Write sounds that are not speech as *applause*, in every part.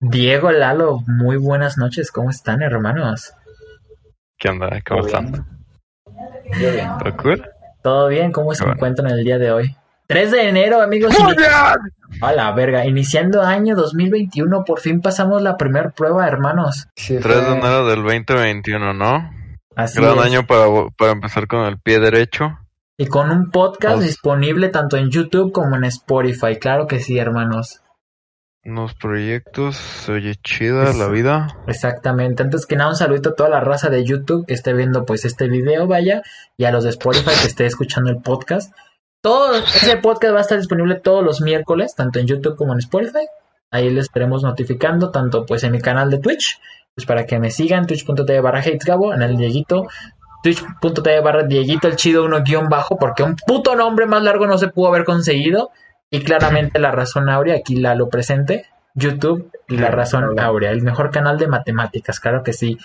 Diego Lalo, muy buenas noches. ¿Cómo están, hermanos? ¿Qué onda? ¿Cómo ¿Todo están? bien? Bien. ¿Todo cool? ¿Todo bien? ¿Cómo se Bueno. encuentran el día de hoy? 3 de enero, amigos. A la verga. Iniciando año 2021, por fin pasamos la primer prueba, hermanos. Sí, 3 de enero del 2021, ¿no? Así Gran es. año para, para empezar con el pie derecho. Y con un podcast Vamos. disponible tanto en YouTube como en Spotify. Claro que sí, hermanos. Unos proyectos, se oye chida la vida. Exactamente. Antes que nada, un saludito a toda la raza de YouTube que esté viendo pues este video, vaya, y a los de Spotify que esté escuchando el podcast. Todo ese podcast va a estar disponible todos los miércoles, tanto en YouTube como en Spotify. Ahí les estaremos notificando, tanto pues en mi canal de Twitch, pues para que me sigan, twitch.tv barra hatesgabo, en el Dieguito, twitch.tv barra Dieguito el chido uno guion bajo, porque un puto nombre más largo no se pudo haber conseguido. Y claramente la razón áurea, aquí la lo presente, YouTube y la razón áurea, el mejor canal de matemáticas, claro que sí.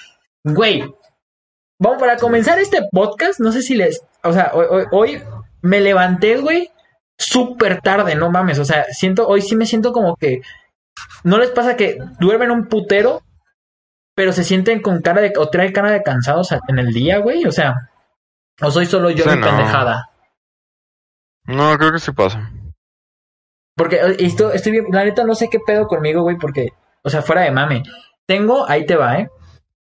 Güey, vamos para comenzar este podcast, no sé si les, o sea, hoy, hoy, hoy me levanté, güey, súper tarde, no mames, o sea, siento, hoy sí me siento como que, ¿no les pasa que duermen un putero, pero se sienten con cara de, o trae cara de cansados en el día, güey? O sea, o soy solo yo Sí, mi no. pendejada. No, creo que sí pasa. Porque eh, esto, estoy bien, la neta no sé qué pedo conmigo, güey, porque, o sea, fuera de mame. Tengo, ahí te va, ¿eh?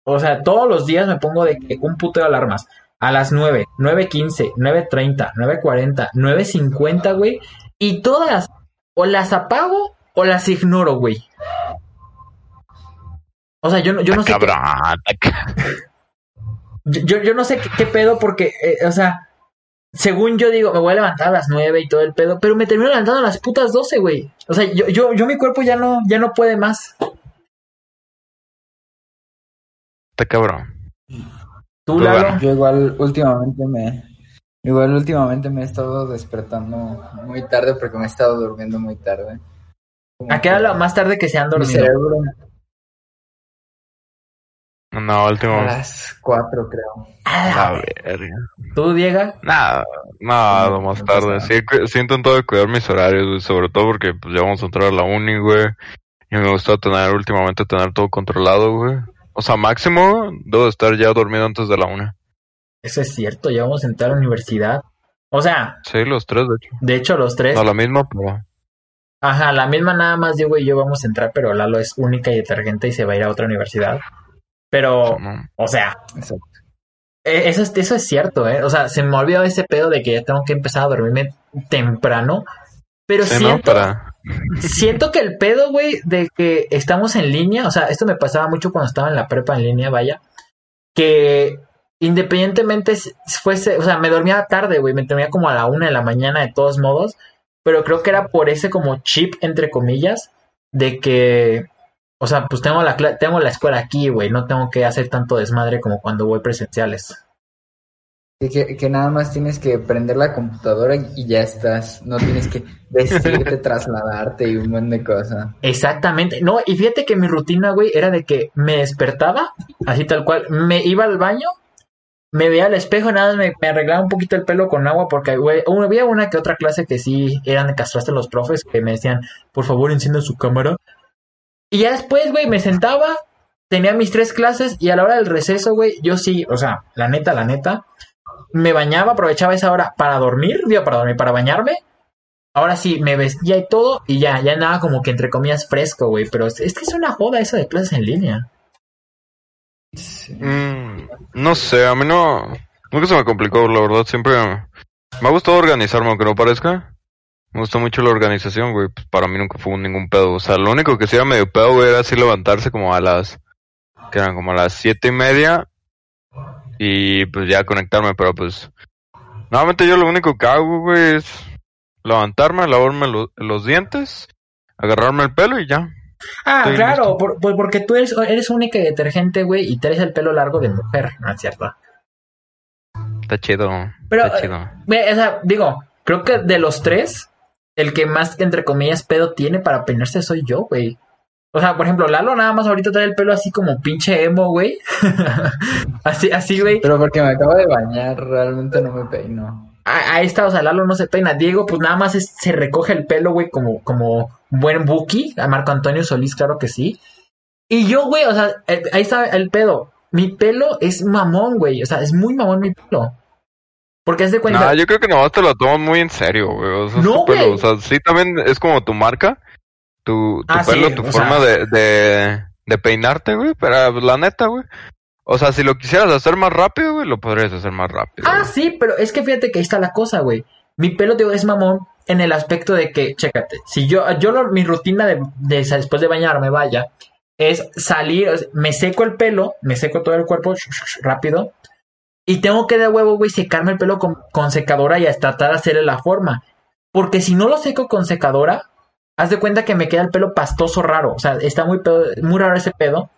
O sea, todos los días me pongo de que un puto de alarmas. A las 9, 9.15, 9.30, 9.40, 9.50, güey. Y todas, o las apago o las ignoro, güey. O sea, yo, no- yo no sé. qué- Cabrón. ta- *laughs* yo, yo no sé qué, qué pedo porque, eh, o sea, según yo digo, me voy a levantar a las 9 y todo el pedo, pero me termino levantando a las putas 12, güey. O sea, yo, yo, yo mi cuerpo ya no, ya no puede más. Está cabrón. Tú, Lalo. bueno. Yo igual últimamente me... Igual últimamente me he estado despertando muy tarde porque me he estado durmiendo muy tarde. Como ¿A qué hora lo más tarde que se han Mi dormido? cerebro No, último. a las 4 creo. La verga. ¿Tú, Diego? Nada, nada, lo más tarde. Sí, sí he intentado de cuidar mis horarios, güey, sobre todo porque pues ya vamos a entrar a la uni, güey. Y me gusta tener, últimamente, tener todo controlado, güey. O sea, máximo, debo de estar ya dormido antes de la una. Eso es cierto, ya vamos a entrar a la universidad. O sea, Sí, los tres, de hecho. de hecho, los tres. No, la misma, pero... Ajá, la misma nada más Diego y yo vamos a entrar, pero Lalo es única y detergente y se va a ir a otra universidad. Pero, o sea, Exacto. Eh, Eso es, eso es cierto, ¿eh? O sea, se me olvidó ese pedo de que ya tengo que empezar a dormirme temprano. Pero Sí, ¿no? siento, Para... siento que el pedo, güey, de que estamos en línea, o sea, esto me pasaba mucho cuando estaba en la prepa en línea, vaya, que independientemente fuese, o sea, me dormía tarde, güey, me dormía como a la una de la mañana de todos modos, pero creo que era por ese como chip, entre comillas, de que, o sea, pues tengo la, tengo la escuela aquí, güey, no tengo que hacer tanto desmadre como cuando voy presenciales. Que, que nada más tienes que prender la computadora y ya estás. No tienes que vestirte, *laughs* trasladarte y un montón de cosas. Exactamente. No, y fíjate que mi rutina, güey, era de que me despertaba, así tal cual, me iba al baño, me veía al espejo, nada, más me, me arreglaba un poquito el pelo con agua, porque, güey, había una que otra clase que sí eran de castraste los profes, que me decían, por favor, enciendan su cámara. Y ya después, güey, me sentaba, tenía mis tres clases, y a la hora del receso, güey, yo sí, o sea, la neta, la neta, me bañaba, aprovechaba esa hora para dormir, digo, para dormir, para bañarme, Ahora sí, me vestía y todo, y ya, ya nada como que entre comillas fresco, güey. Pero es, es que es una joda eso de clases en línea. Mm, no sé, a mí no... Nunca se me complicó, la verdad, siempre... Me ha gustado organizarme, aunque no parezca. Me gusta mucho la organización, güey. Pues para mí nunca fue ningún pedo. O sea, lo único que sí era medio pedo, güey, era así levantarse como a las... Que eran como a las siete y media. Y pues ya conectarme, pero pues... Normalmente yo lo único que hago, güey, es levantarme, lavarme lo- los dientes, agarrarme el pelo y ya. Ah, Estoy claro, listo. por- pues porque tú eres, eres única y detergente, güey, y traes el pelo largo de mujer, ¿no es cierto? Está chido. Pero, está eh, chido. Güey, o sea, digo, creo que de los tres, el que más, entre comillas, pedo tiene para peinarse soy yo, güey. O sea, por ejemplo, Lalo nada más ahorita trae el pelo así como pinche emo, güey. *laughs* así, así, güey. Pero porque me acabo de bañar, realmente no me peino. Ahí está, o sea, Lalo no se peina. Diego, pues nada más es- se recoge el pelo, güey, como, como buen Buki. A Marco Antonio Solís, claro que sí. Y yo, güey, o sea, eh, ahí está el pedo. Mi pelo es mamón, güey. O sea, es muy mamón mi pelo. Porque haz de cuenta. No, yo creo que nomás te lo tomas muy en serio, güey. O sea, es No, güey. O sea, sí, también es como tu marca, tu, tu Ah, pelo, sí, tu forma sea. de, de, de peinarte, güey. Pero pues, la neta, güey. O sea, si lo quisieras hacer más rápido, güey, lo podrías hacer más rápido. Ah, güey. sí, pero es que fíjate que ahí está la cosa, güey. Mi pelo, digo, es mamón en el aspecto de que, chécate, si yo, yo lo- mi rutina de, de después de bañarme, vaya, es salir, me seco el pelo, me seco todo el cuerpo rápido, y tengo que de huevo, güey, secarme el pelo con, secadora y hasta tratar de hacerle la forma. Porque si no lo seco con secadora, haz de cuenta que me queda el pelo pastoso raro. O sea, está muy, pedo- muy raro ese pedo.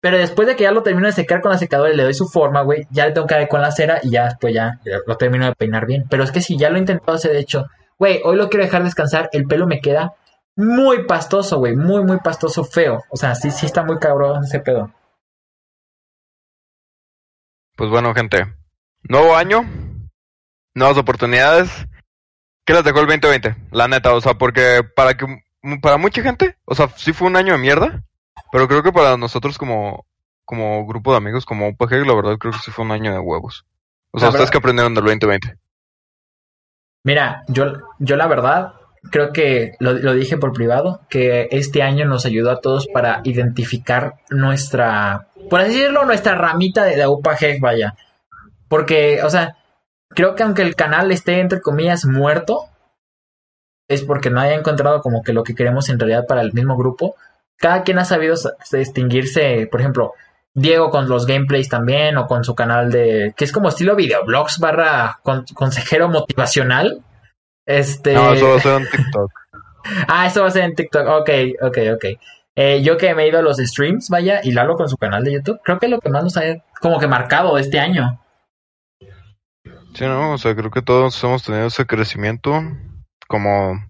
Pero después de que ya lo termino de secar con la secadora y le doy su forma, güey, ya le tengo que dar con la cera y ya después ya lo termino de peinar bien. Pero es que si ya lo he intentado hacer, de hecho, güey, hoy lo quiero dejar descansar, el pelo me queda muy pastoso, güey, muy, muy pastoso, feo. O sea, sí, sí está muy cabrón ese pedo. Pues bueno, gente. Nuevo año. Nuevas oportunidades. ¿Qué les dejó el 2020? La neta, o sea, porque para que para mucha gente, o sea, sí fue un año de mierda, pero creo que para nosotros como como grupo de amigos, como UPG, la verdad creo que sí fue un año de huevos. O sea, La ustedes que aprendieron del 2020. Mira, yo, yo la verdad creo que lo, lo dije por privado, que este año nos ayudó a todos para identificar nuestra, por así decirlo, nuestra ramita de la UPAG, vaya. Porque, o sea, creo que aunque el canal esté entre comillas muerto, es porque no haya encontrado como que lo que queremos en realidad para el mismo grupo. Cada quien ha sabido sa- distinguirse, por ejemplo, Diego con los gameplays también, o con su canal de, que es como estilo videoblogs barra con- consejero motivacional. Este. No, eso va a ser en TikTok. *laughs* Ah, eso va a ser en TikTok. Ok, ok, ok. Eh, yo que me he ido a los streams, vaya, y Lalo con su canal de YouTube, creo que es lo que más nos ha como que marcado este año. Sí, no, o sea, creo que todos hemos tenido ese crecimiento como,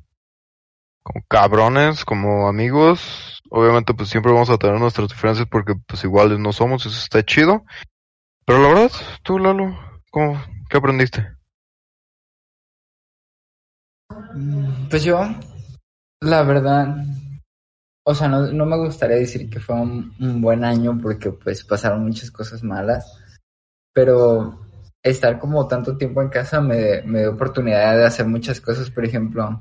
como cabrones, como amigos. Obviamente, pues siempre vamos a tener nuestras diferencias porque pues iguales no somos, eso está chido. Pero la verdad, tú, Lalo, ¿cómo, ¿qué aprendiste? Mm, Pues yo, la verdad, o sea, no, no me gustaría decir que fue un, buen año porque pues pasaron muchas cosas malas, pero estar como tanto tiempo en casa me, me dio oportunidad de hacer muchas cosas, por ejemplo,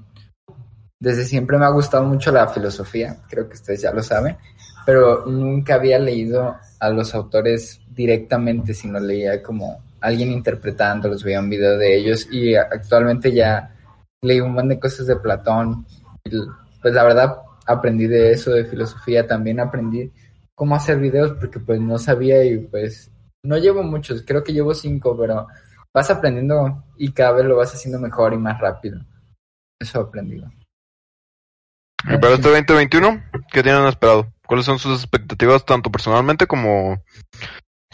desde siempre me ha gustado mucho la filosofía, creo que ustedes ya lo saben, pero nunca había leído a los autores directamente, sino leía como alguien interpretándolos, veía un video de ellos y actualmente ya leí un montón de cosas de Platón. Y, pues la verdad aprendí de eso, de filosofía, también aprendí cómo hacer videos porque pues no sabía y pues no llevo muchos, creo que llevo cinco, pero vas aprendiendo y cada vez lo vas haciendo mejor y más rápido. Eso he aprendido. Y para este 2021, ¿qué tienen esperado? ¿Cuáles son sus expectativas tanto personalmente como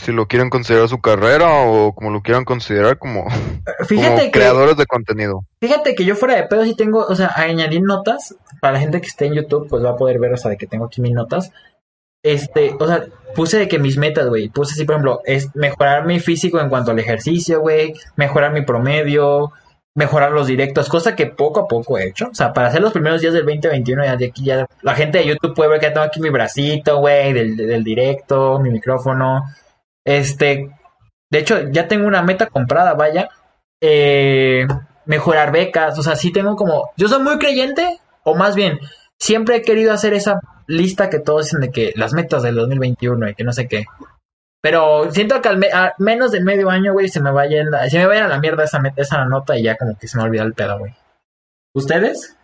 si lo quieren considerar su carrera o como lo quieran considerar como, *laughs* Fíjate como que, creadores de contenido? fíjate que yo fuera de pedo sí tengo, o sea, a añadir notas, para la gente que esté en YouTube, pues va a poder ver, o sea, de que tengo aquí mis notas. Este, o sea, puse de que mis metas, güey, puse así, por ejemplo, es mejorar mi físico en cuanto al ejercicio, güey, mejorar mi promedio, mejorar los directos, cosa que poco a poco he hecho. O sea, para hacer los primeros días del 2021, ya de aquí ya la gente de YouTube puede ver que ya tengo aquí mi bracito, güey, del, del directo, mi micrófono. Este, de hecho, ya tengo una meta comprada, vaya. Eh, mejorar becas, o sea, sí tengo como, yo soy muy creyente, o más bien, siempre he querido hacer esa lista que todos dicen de que las metas del 2021 y que no sé qué. Pero siento que al me- a menos de medio año, güey, se me vayan, se me vaya a la mierda esa, esa nota y ya como que se me olvida el pedo, güey. ¿Ustedes?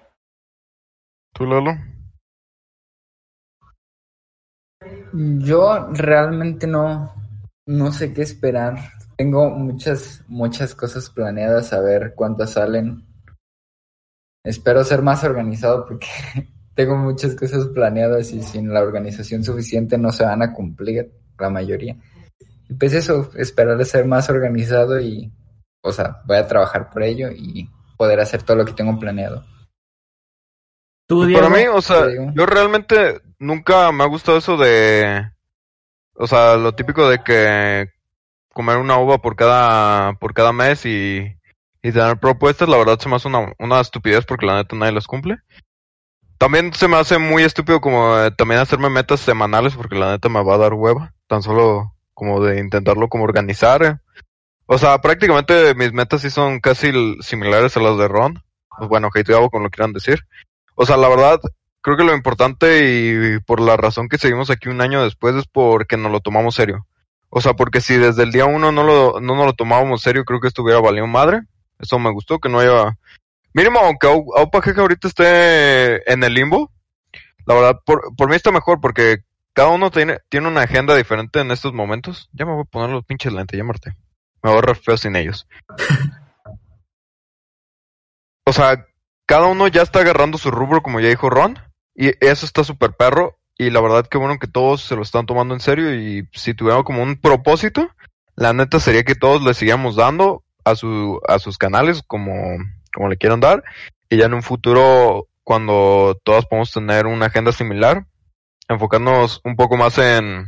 ¿Tú, Lalo? Yo realmente no, no sé qué esperar. Tengo muchas, muchas cosas planeadas a ver cuántas salen. Espero ser más organizado porque *laughs* tengo muchas cosas planeadas y sin la organización suficiente no se van a cumplir la mayoría. Y pues eso, esperar a ser más organizado y, o sea, voy a trabajar por ello y poder hacer todo lo que tengo planeado. ¿Tú, Pues Diego? para mí, o sea, yo realmente nunca me ha gustado eso de, o sea, lo típico de que comer una uva por cada, por cada mes y, y tener propuestas, la verdad se me hace una, una estupidez porque la neta nadie las cumple. También se me hace muy estúpido como eh, también hacerme metas semanales porque la neta me va a dar hueva, tan solo como de intentarlo como organizar. eh. O sea, prácticamente mis metas sí son casi similares a las de Ron. Pues bueno, que hago con lo que quieran decir. O sea, la verdad, creo que lo importante y por la razón que seguimos aquí un año después es porque nos lo tomamos serio. O sea, porque si desde el día uno no lo, no nos lo tomábamos serio, creo que esto hubiera valido madre. Eso me gustó, que no haya... Mínimo, aunque Au- Aupa Jeje ahorita esté en el limbo, la verdad, por, por mí está mejor porque cada uno tiene, tiene una agenda diferente en estos momentos. Ya me voy a poner los pinches lentes, ya Marte. Me voy a ahorrar feo sin ellos. *laughs* O sea, cada uno ya está agarrando su rubro, como ya dijo Ron, y eso está súper perro. Y la verdad que bueno que todos se lo están tomando en serio y si tuviéramos como un propósito, la neta sería que todos le sigamos dando a su a sus canales como como le quieran dar y ya en un futuro cuando todos podamos tener una agenda similar, enfocarnos un poco más en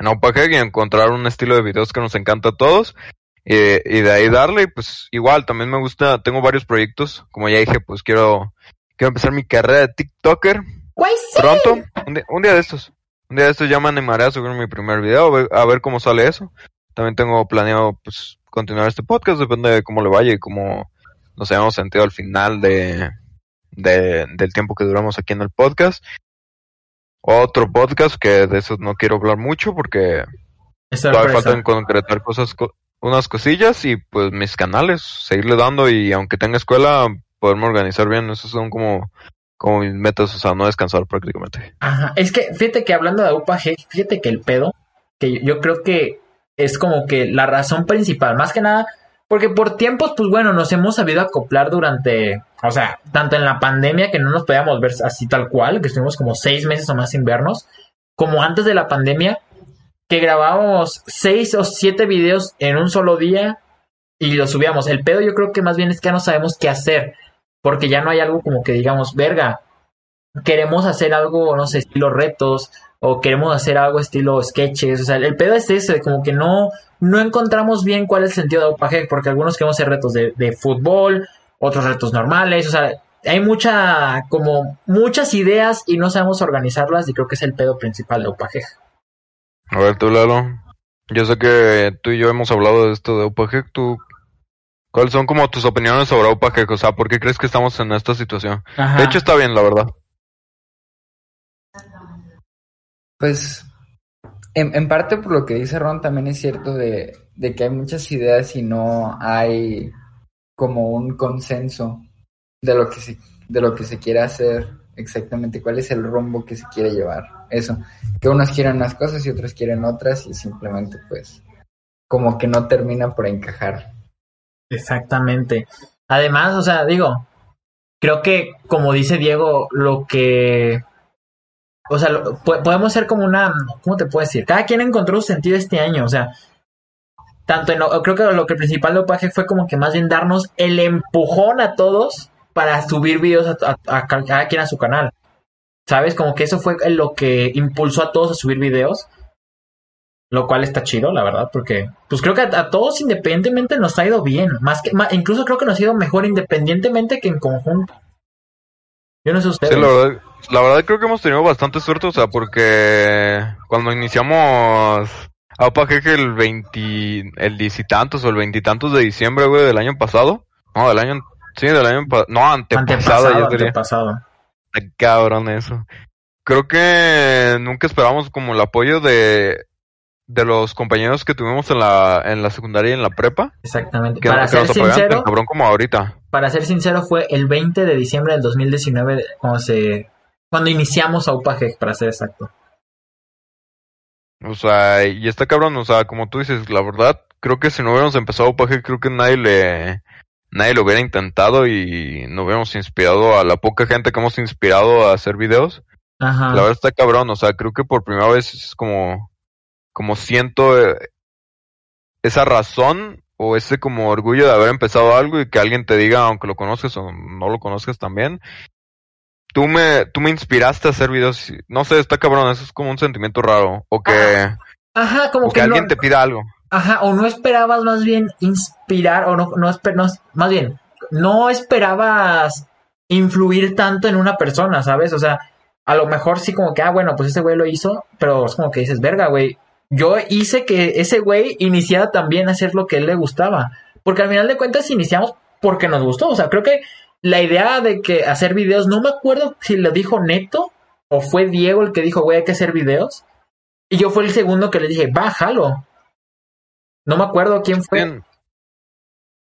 en OpenHead y encontrar un estilo de videos que nos encanta a todos y, y de ahí darle pues igual también me gusta, tengo varios proyectos, como ya dije, pues quiero quiero empezar mi carrera de TikToker Güey, sí. pronto, un día, un día de estos. Un día de estos ya me animaré a subir mi primer video, a ver, a ver cómo sale eso. También tengo planeado, pues, continuar este podcast, depende de cómo le vaya y cómo nos hayamos sentido al final de, de, del tiempo que duramos aquí en el podcast. Otro podcast que de eso no quiero hablar mucho porque todavía faltan concretar cosas, co- unas cosillas y pues mis canales, seguirle dando y aunque tenga escuela, poderme organizar bien, esos son como, como mis metas, o sea, no descansar prácticamente. Ajá, es que fíjate que hablando de UPAG, fíjate que el pedo, que yo, creo que es como que la razón principal, más que nada, porque por tiempos, pues bueno, nos hemos sabido acoplar durante, o sea, tanto en la pandemia que no nos podíamos ver así tal cual, que estuvimos como seis meses o más sin vernos, como antes de la pandemia, que grabábamos seis o siete videos en un solo día y los subíamos. El pedo yo creo que más bien es que ya no sabemos qué hacer, porque ya no hay algo como que digamos, verga, queremos hacer algo, no sé, estilo retos, o queremos hacer algo estilo sketches, o sea, el pedo es ese, como que no, no encontramos bien cuál es el sentido de Opage, porque algunos queremos hacer retos de, de fútbol, otros retos normales, o sea, hay mucha, como muchas ideas y no sabemos organizarlas y creo que es el pedo principal de Opage. A ver, tú, Lalo. Yo sé que tú y yo hemos hablado de esto de UPAGEC. ¿Tú, ¿Cuáles son como tus opiniones sobre UPAGEC? O sea, ¿por qué crees que estamos en esta situación? Ajá. De hecho, está bien, la verdad. Pues, en, en parte por lo que dice Ron, también es cierto de, de que hay muchas ideas y no hay como un consenso de lo que se, de lo que se quiere hacer exactamente, cuál es el rumbo que se quiere llevar. Eso, que unos quieren unas cosas y otros quieren otras y simplemente pues como que no terminan por encajar. Exactamente. Además, o sea, digo, creo que como dice Diego, lo que... O sea, lo- po- podemos ser como una... ¿Cómo te puedo decir? Cada quien encontró su sentido este año, o sea... Tanto en... Creo que lo que principal de Opaje fue como que más bien darnos el empujón a todos para subir videos a, a- a ca- cada quien a su canal. ¿Sabes? Como que eso fue lo que impulsó a todos a subir videos. Lo cual está chido, la verdad, porque pues creo que a, a todos independientemente nos ha ido bien. Más que, incluso creo que nos ha ido mejor independientemente que en conjunto. Yo no sé ustedes. Sí, la verdad, la verdad creo que hemos tenido bastante suerte, o sea, porque cuando iniciamos a UPAGEC el 20, el 10 y tantos o el 20 y tantos de diciembre, güey, del año pasado. No, del año, sí, del año. No, antepasado, antepasado, diría. antepasado. Está cabrón eso. Creo que nunca esperamos como el apoyo de, de los compañeros que tuvimos en la, en la secundaria y en la prepa. Exactamente. Que, para que ser nos tan sincero, cabrón como ahorita. para ser sincero, fue el 20 de diciembre del 2019 cuando se cuando iniciamos a UPAGEC, para ser exacto. O sea, y está cabrón, o sea, como tú dices, la verdad, creo que si no hubiéramos empezado UPAGE, creo que nadie le, nadie lo hubiera intentado y no hubiéramos inspirado a la poca gente que hemos inspirado a hacer videos. Ajá. La verdad está cabrón, o sea, creo que por primera vez es como, como siento eh, esa razón o ese como orgullo de haber empezado algo y que alguien te diga, aunque lo conozcas o no lo conozcas también, tú me, tú me inspiraste a hacer videos, no sé, está cabrón, eso es como un sentimiento raro, o que, Ajá, como o que que alguien no, te pida algo. ajá, o no esperabas más bien inspirar, o no, no, esper- no, más bien, no esperabas influir tanto en una persona, ¿sabes? O sea, a lo mejor sí como que, ah, bueno, pues ese güey lo hizo, pero es como que dices, verga, güey, yo hice que ese güey iniciara también a hacer lo que él le gustaba, porque al final de cuentas iniciamos porque nos gustó, o sea, creo que la idea de que hacer videos, no me acuerdo si lo dijo Neto o fue Diego el que dijo, güey, hay que hacer videos. Y yo fue el segundo que le dije, bájalo. No me acuerdo quién fue.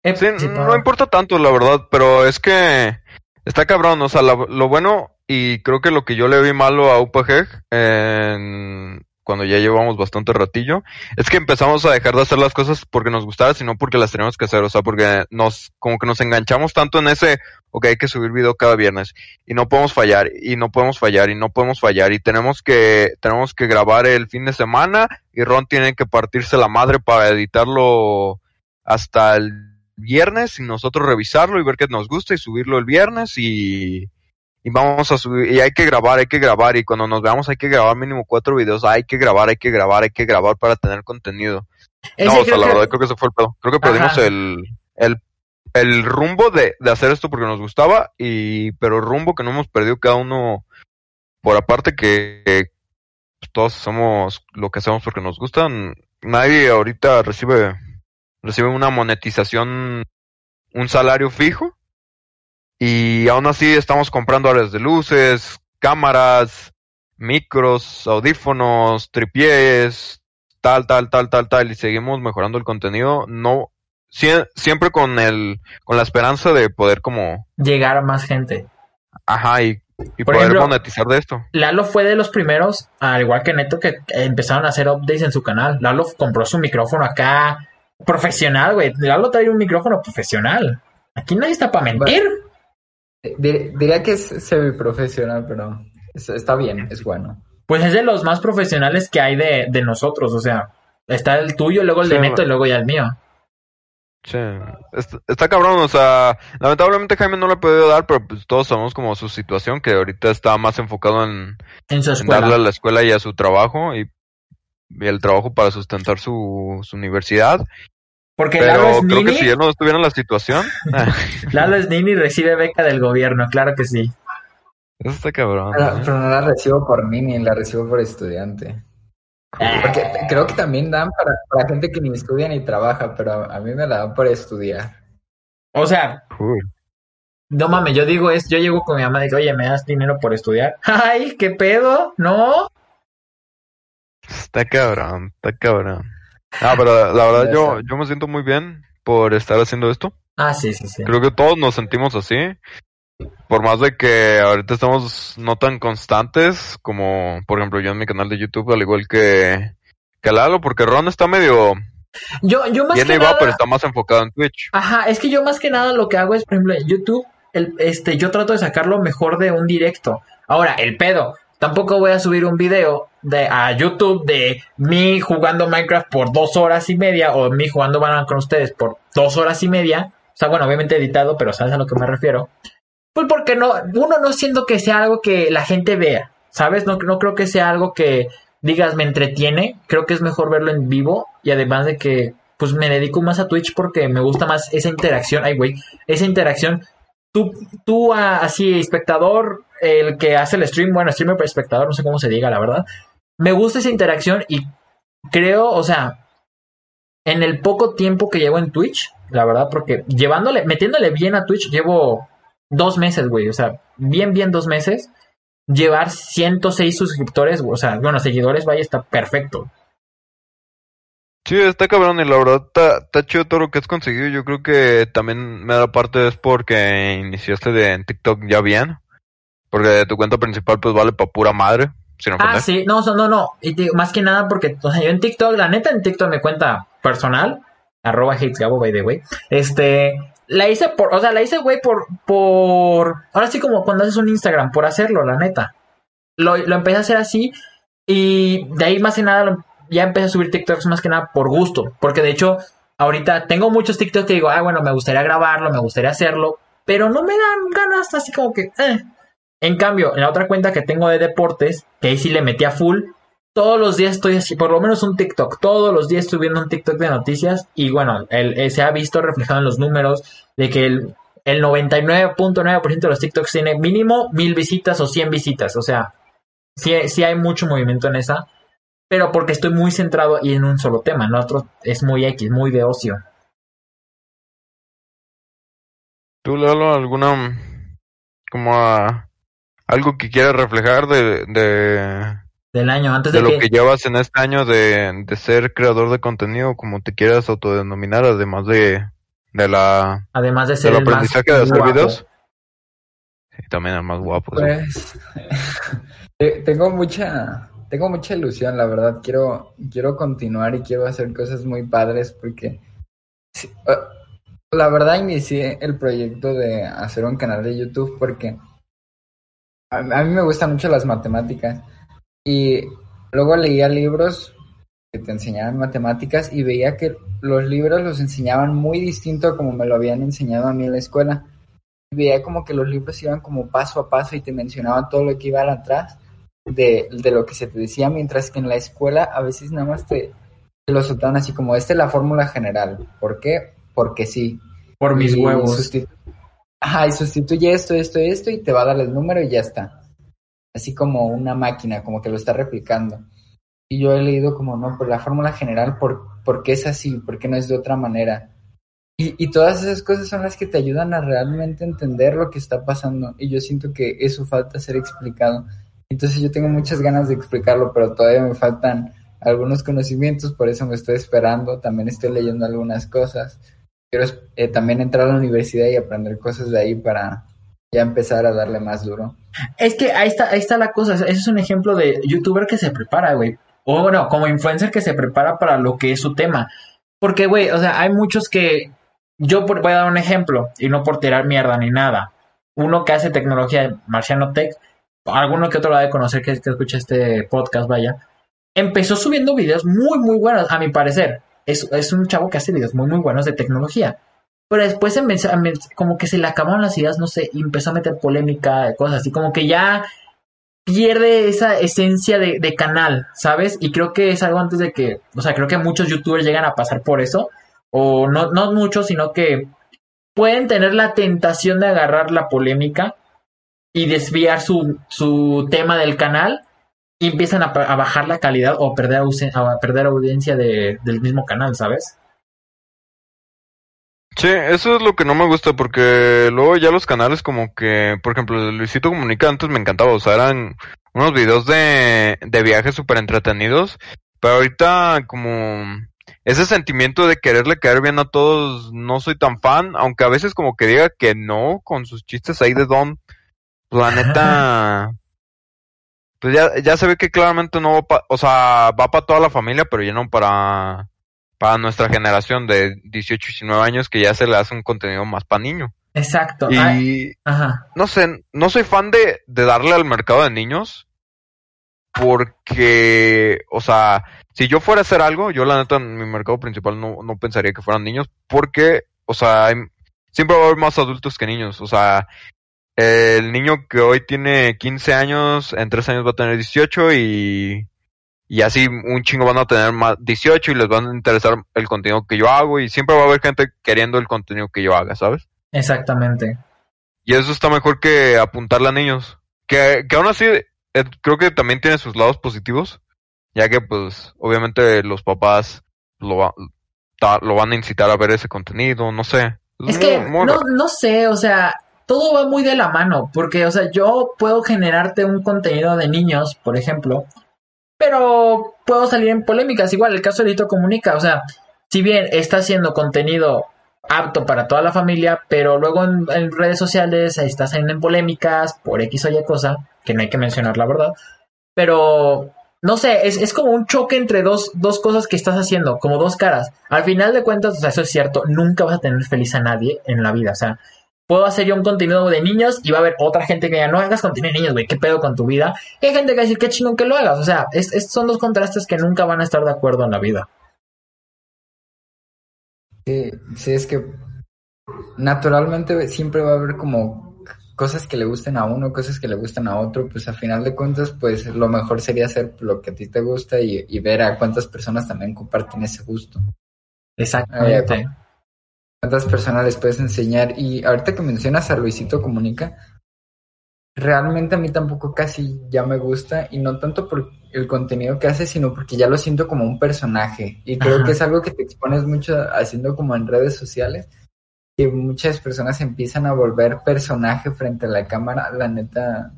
Eh, sí, no importa tanto, la verdad, pero es que está cabrón, o sea, la- lo bueno y creo que lo que yo le vi malo a UPG en- cuando ya llevamos bastante ratillo, es que empezamos a dejar de hacer las cosas porque nos gustara, sino porque las teníamos que hacer, o sea, porque nos, como que nos enganchamos tanto en ese, ok, hay que subir video cada viernes, y no podemos fallar, y no podemos fallar, y no podemos fallar, y tenemos que, tenemos que grabar el fin de semana, y Ron tiene que partirse la madre para editarlo hasta el viernes, y nosotros revisarlo y ver que nos gusta, y subirlo el viernes, y, y vamos a subir, y hay que grabar, hay que grabar, y cuando nos veamos hay que grabar mínimo cuatro videos, hay que grabar, hay que grabar, hay que grabar para tener contenido. Ese no, o sea, la que- verdad creo que ese fue el pedo. Creo que perdimos el, el, el rumbo de, de hacer esto porque nos gustaba, y, pero el rumbo que no hemos perdido cada uno por aparte que, que todos hacemos lo que hacemos porque nos gustan. Nadie ahorita recibe, recibe una monetización, un salario fijo, y aún así estamos comprando áreas de luces, cámaras, micros, audífonos, tripiés, tal, tal, tal, tal, tal, y seguimos mejorando el contenido, no, sie- siempre con el, con la esperanza de poder como, Llegar a más gente. ajá, y, y Por poder ejemplo, monetizar de esto. Lalo fue de los primeros, al igual que Neto, que empezaron a hacer updates en su canal. Lalo compró su micrófono acá profesional, güey. Lalo trae un micrófono profesional. Aquí nadie está para mentir. Diría que es semiprofesional, pero es- está bien, es bueno. Pues es de los más profesionales que hay de, de nosotros. O sea, está el tuyo, luego el de Neto y luego ya el mío. Sí, está, está cabrón, o sea, lamentablemente Jaime no le ha podido dar, pero pues todos sabemos como su situación, que ahorita está más enfocado en, En su en escuela. darle a la escuela y a su trabajo, y, y el trabajo para sustentar su, su universidad. Porque Lalo Pero es creo que nini. si él no estuviera en la situación, *laughs* Lalo es nini y recibe beca del gobierno, claro que sí. eso está cabrón. Pero, ¿eh? pero no la recibo por mini, la recibo por estudiante. Porque creo que también dan para, para gente que ni estudia ni trabaja, pero a, a mí me la dan por estudiar. O sea, Uy. no mames, yo digo es, yo llego con mi mamá y digo, oye, ¿me das dinero por estudiar? *laughs* Ay, ¿qué pedo? ¿No? Está cabrón, está cabrón. Ah, pero la verdad yo, yo me siento muy bien por estar haciendo esto. Ah, sí, sí, sí. Creo que todos nos sentimos así. Por más de que ahorita estamos no tan constantes como, por ejemplo, yo en mi canal de YouTube, al igual que, que Lalo, porque Ron está medio Yo, yo más bien que va, nada... pero está más enfocado en Twitch. Ajá, es que yo más que nada lo que hago es, por ejemplo, en YouTube, el, este, yo trato de sacar lo mejor de un directo. Ahora, el pedo. Tampoco voy a subir un video de, a YouTube de mí jugando Minecraft por dos horas y media o mí jugando Valorant con ustedes por dos horas y media. O sea, bueno, obviamente editado, pero sabes a lo que me refiero. Pues porque no, uno no siento que sea algo que la gente vea, ¿sabes? No, no creo que sea algo que digas me entretiene. Creo que es mejor verlo en vivo y además de que pues me dedico más a Twitch porque me gusta más esa interacción. Ay, güey, esa interacción. Tú, tú ah, así, espectador, el que hace el stream, bueno, streamer pero espectador, no sé cómo se diga, la verdad. Me gusta esa interacción y creo, o sea, en el poco tiempo que llevo en Twitch, la verdad, porque llevándole, metiéndole bien a Twitch, llevo dos meses, güey, o sea, bien, bien dos meses. Llevar 106 suscriptores, o sea, bueno, seguidores, vaya, está perfecto. Sí, está cabrón y la verdad está, está chido todo lo que has conseguido. Yo creo que también me da parte es porque iniciaste de, en TikTok ya bien. Porque tu cuenta principal pues vale pa' pura madre. Sin Ah, sí, no, no, no. Y te más que nada porque, o sea, yo en TikTok, la neta en TikTok me cuenta personal, arroba hatesgabo, by the way. Este, la hice por, o sea, la hice, güey, por, por, ahora sí como cuando haces un Instagram, por hacerlo, la neta. Lo, lo empecé a hacer así y de ahí más que nada lo- ya empecé a subir TikToks más que nada por gusto, porque de hecho ahorita tengo muchos TikToks que digo, ah, bueno, me gustaría grabarlo, me gustaría hacerlo, pero no me dan ganas, así como que, eh. En cambio, en la otra cuenta que tengo de deportes, que ahí sí le metí a full, todos los días estoy así, por lo menos un TikTok, todos los días estoy viendo un TikTok de noticias y bueno, eh, se ha visto reflejado en los números de que el, el 99.9% de los TikToks tiene mínimo mil visitas o 100 visitas, o sea, sí, sí hay mucho movimiento en esa, pero porque estoy muy centrado y en un solo tema, en otro es muy X, muy de ocio. ¿Tú, Lalo, alguna. como a. algo que quieras reflejar de. de, Del año, antes de de, lo que, que llevas en este año de, de ser creador de contenido, como te quieras autodenominar, además de. de la. además de ser el más aprendizaje de hacer guapo, videos? Sí, también el más guapo. Pues te- *laughs* tengo mucha tengo mucha ilusión, la verdad. Quiero quiero continuar y quiero hacer cosas muy padres porque eh, la verdad inicié el proyecto de hacer un canal de YouTube porque a, mí me gustan mucho las matemáticas y luego leía libros que te enseñaban matemáticas y veía que los libros los enseñaban muy distinto a como me lo habían enseñado a mí en la escuela veía como que los libros iban como paso a paso y te mencionaban todo lo que iba atrás de, de lo que se te decía, mientras que en la escuela a veces nada más te, te lo soltaban así como, esta es la fórmula general. ¿Por qué? Porque sí. por mis Y huevos. sustitu- Ajá, y sustituye esto, esto, esto y te va a dar el número y ya está. Así como una máquina, como que lo está replicando. Y yo he leído como, no, pues la fórmula general, ¿por, por qué es así? ¿Por qué no es de otra manera? Y, y todas esas cosas son las que te ayudan a realmente entender lo que está pasando. Y yo siento que eso falta ser explicado. Entonces yo tengo muchas ganas de explicarlo, pero todavía me faltan algunos conocimientos, por eso me estoy esperando. También estoy leyendo algunas cosas. Quiero eh, también entrar a la universidad y aprender cosas de ahí para ya empezar a darle más duro. Es que ahí está, ahí está la cosa. Ese es un ejemplo de youtuber que se prepara, güey. O bueno, como influencer que se prepara para lo que es su tema. Porque, güey, o sea, hay muchos que. Yo por- voy a dar un ejemplo, y no por tirar mierda ni nada. Uno que hace tecnología, Marciano Tech, alguno que otro lo ha de conocer que, que escucha este podcast, vaya. Empezó subiendo videos muy, muy buenos, a mi parecer. Es, es un chavo que hace videos muy, muy buenos de tecnología. Pero después como que se le acabaron las ideas, no sé, y empezó a meter polémica, cosas así, como que ya pierde esa esencia de, de canal, ¿sabes? Y creo que es algo antes de que, o sea, creo que muchos youtubers llegan a pasar por eso, o no, no muchos, sino que pueden tener la tentación de agarrar la polémica y desviar su, su tema del canal y empiezan a, a bajar la calidad o perder, a perder audiencia de- del mismo canal, ¿sabes? Sí, eso es lo que no me gusta porque luego ya los canales como que, por ejemplo, Luisito Comunica antes me encantaba, o sea, eran unos videos de, de viajes súper entretenidos, pero ahorita como ese sentimiento de quererle caer bien a todos, no soy tan fan, aunque a veces como que diga que no con sus chistes ahí de Don, la neta, pues ya, ya se ve que claramente no va pa- o sea, va para toda la familia, pero ya no para para nuestra generación de 18 y 19 años que ya se le hace un contenido más para niño. Exacto. Ay, Y ajá. no sé, no soy fan de, de darle al mercado de niños porque, o sea, si yo fuera a hacer algo, yo la neta en mi mercado principal no, no pensaría que fueran niños porque, o sea, hay- siempre va a haber más adultos que niños, o sea, el niño que hoy tiene 15 años, en 3 años va a tener 18 y, y así un chingo van a tener más 18 y les van a interesar el contenido que yo hago y siempre va a haber gente queriendo el contenido que yo haga, ¿sabes? Exactamente. Y eso está mejor que apuntarle a niños. Que, que aún así, eh, creo que también tiene sus lados positivos, ya que pues obviamente los papás lo, va- ta- lo van a incitar a ver ese contenido, no sé. Es que muy no, no sé, o sea, todo va muy de la mano, porque, o sea, yo puedo generarte un contenido de niños, por ejemplo, pero puedo salir en polémicas. Igual, el caso de Lito Comunica, o sea, si bien está haciendo contenido apto para toda la familia, pero luego en, redes sociales ahí está saliendo en polémicas por X o Y cosa, que no hay que mencionar la verdad, pero no sé, es, es como un choque entre dos, dos cosas que estás haciendo, como dos caras. Al final de cuentas, o sea, eso es cierto, nunca vas a tener feliz a nadie en la vida, o sea, puedo hacer yo un contenido de niños y va a haber otra gente que ya no hagas contenido de niños, güey, qué pedo con tu vida. Y hay gente que va a decir, qué chingón que lo hagas, o sea, es, es- son dos contrastes que nunca van a estar de acuerdo en la vida. Sí, sí, es que naturalmente siempre va a haber como cosas que le gusten a uno, cosas que le gustan a otro, pues a final de cuentas, pues lo mejor sería hacer lo que a ti te gusta y, y ver a cuántas personas también comparten ese gusto. Exactamente. Cuántas personas les puedes enseñar. Y ahorita que mencionas a Luisito Comunica, realmente a mí tampoco casi ya me gusta y no tanto por el contenido que hace, sino porque ya lo siento como un personaje. Y creo Ajá. que es algo que te expones mucho haciendo como en redes sociales, que muchas personas empiezan a volver personaje frente a la cámara. La neta,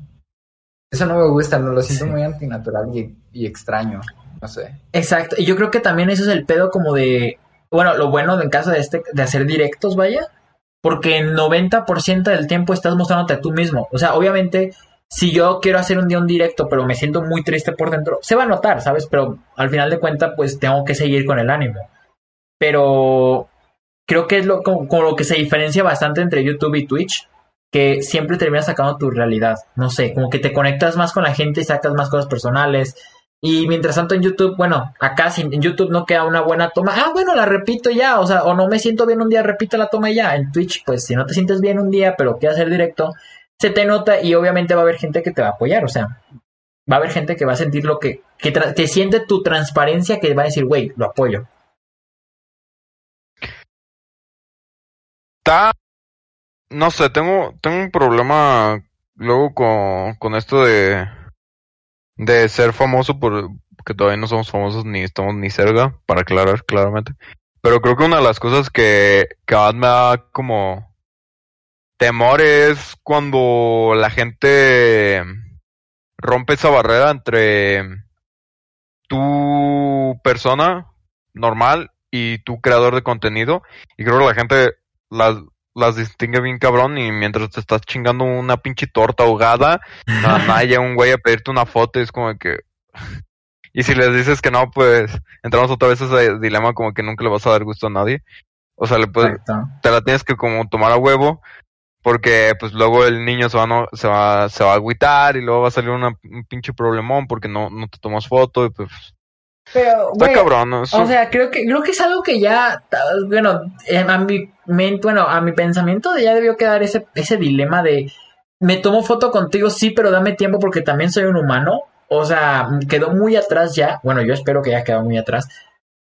eso no me gusta, no lo siento Sí. muy antinatural y, y extraño. No sé. Exacto, y yo creo que también eso es el pedo como de, bueno, lo bueno en caso de este, de hacer directos, vaya, porque el 90% del tiempo estás mostrándote a tú mismo. O sea, obviamente, si yo quiero hacer un día un directo, pero me siento muy triste por dentro, se va a notar, ¿sabes? Pero al final de cuentas, pues tengo que seguir con el ánimo. Pero creo que es lo, como, como lo que se diferencia bastante entre YouTube y Twitch, que siempre terminas sacando tu realidad. No sé, como que te conectas más con la gente y sacas más cosas personales. Y mientras tanto en YouTube, bueno, acá en YouTube no queda una buena toma, ah, bueno, la repito ya, o sea, o no me siento bien un día, repito la toma ya. En Twitch, pues si no te sientes bien un día, pero quieres hacer directo, se te nota y obviamente va a haber gente que te va a apoyar, o sea, va a haber gente que va a sentir lo que, que, que siente tu transparencia, que va a decir, güey, lo apoyo. Está. No sé, tengo, tengo un problema luego con, con esto de. De ser famoso, por, porque todavía no somos famosos ni estamos ni cerca, para aclarar claramente. Pero creo que una de las cosas que, que más me da como temor es cuando la gente rompe esa barrera entre tu persona normal y tu creador de contenido. Y creo que la gente las, las distingue bien cabrón y mientras te estás chingando una pinche torta ahogada, nada, llega un güey a pedirte una foto y es como que... *laughs* Y si les dices que no, pues entramos otra vez a ese dilema como que nunca le vas a dar gusto a nadie. O sea, le puedes, te la tienes que como tomar a huevo porque pues luego el niño se va, no, se va, se va a agüitar y luego va a salir una, un pinche problemón porque no, no te tomas foto y pues Pero, está güey, cabrón, ¿no? Eso- O sea, creo que, creo que es algo que ya, bueno, eh, a mi bueno, a mi pensamiento ya debió quedar ese, ese dilema de me tomo foto contigo, sí, pero dame tiempo porque también soy un humano. O sea, quedó muy atrás ya. Bueno, yo espero que haya quedado muy atrás.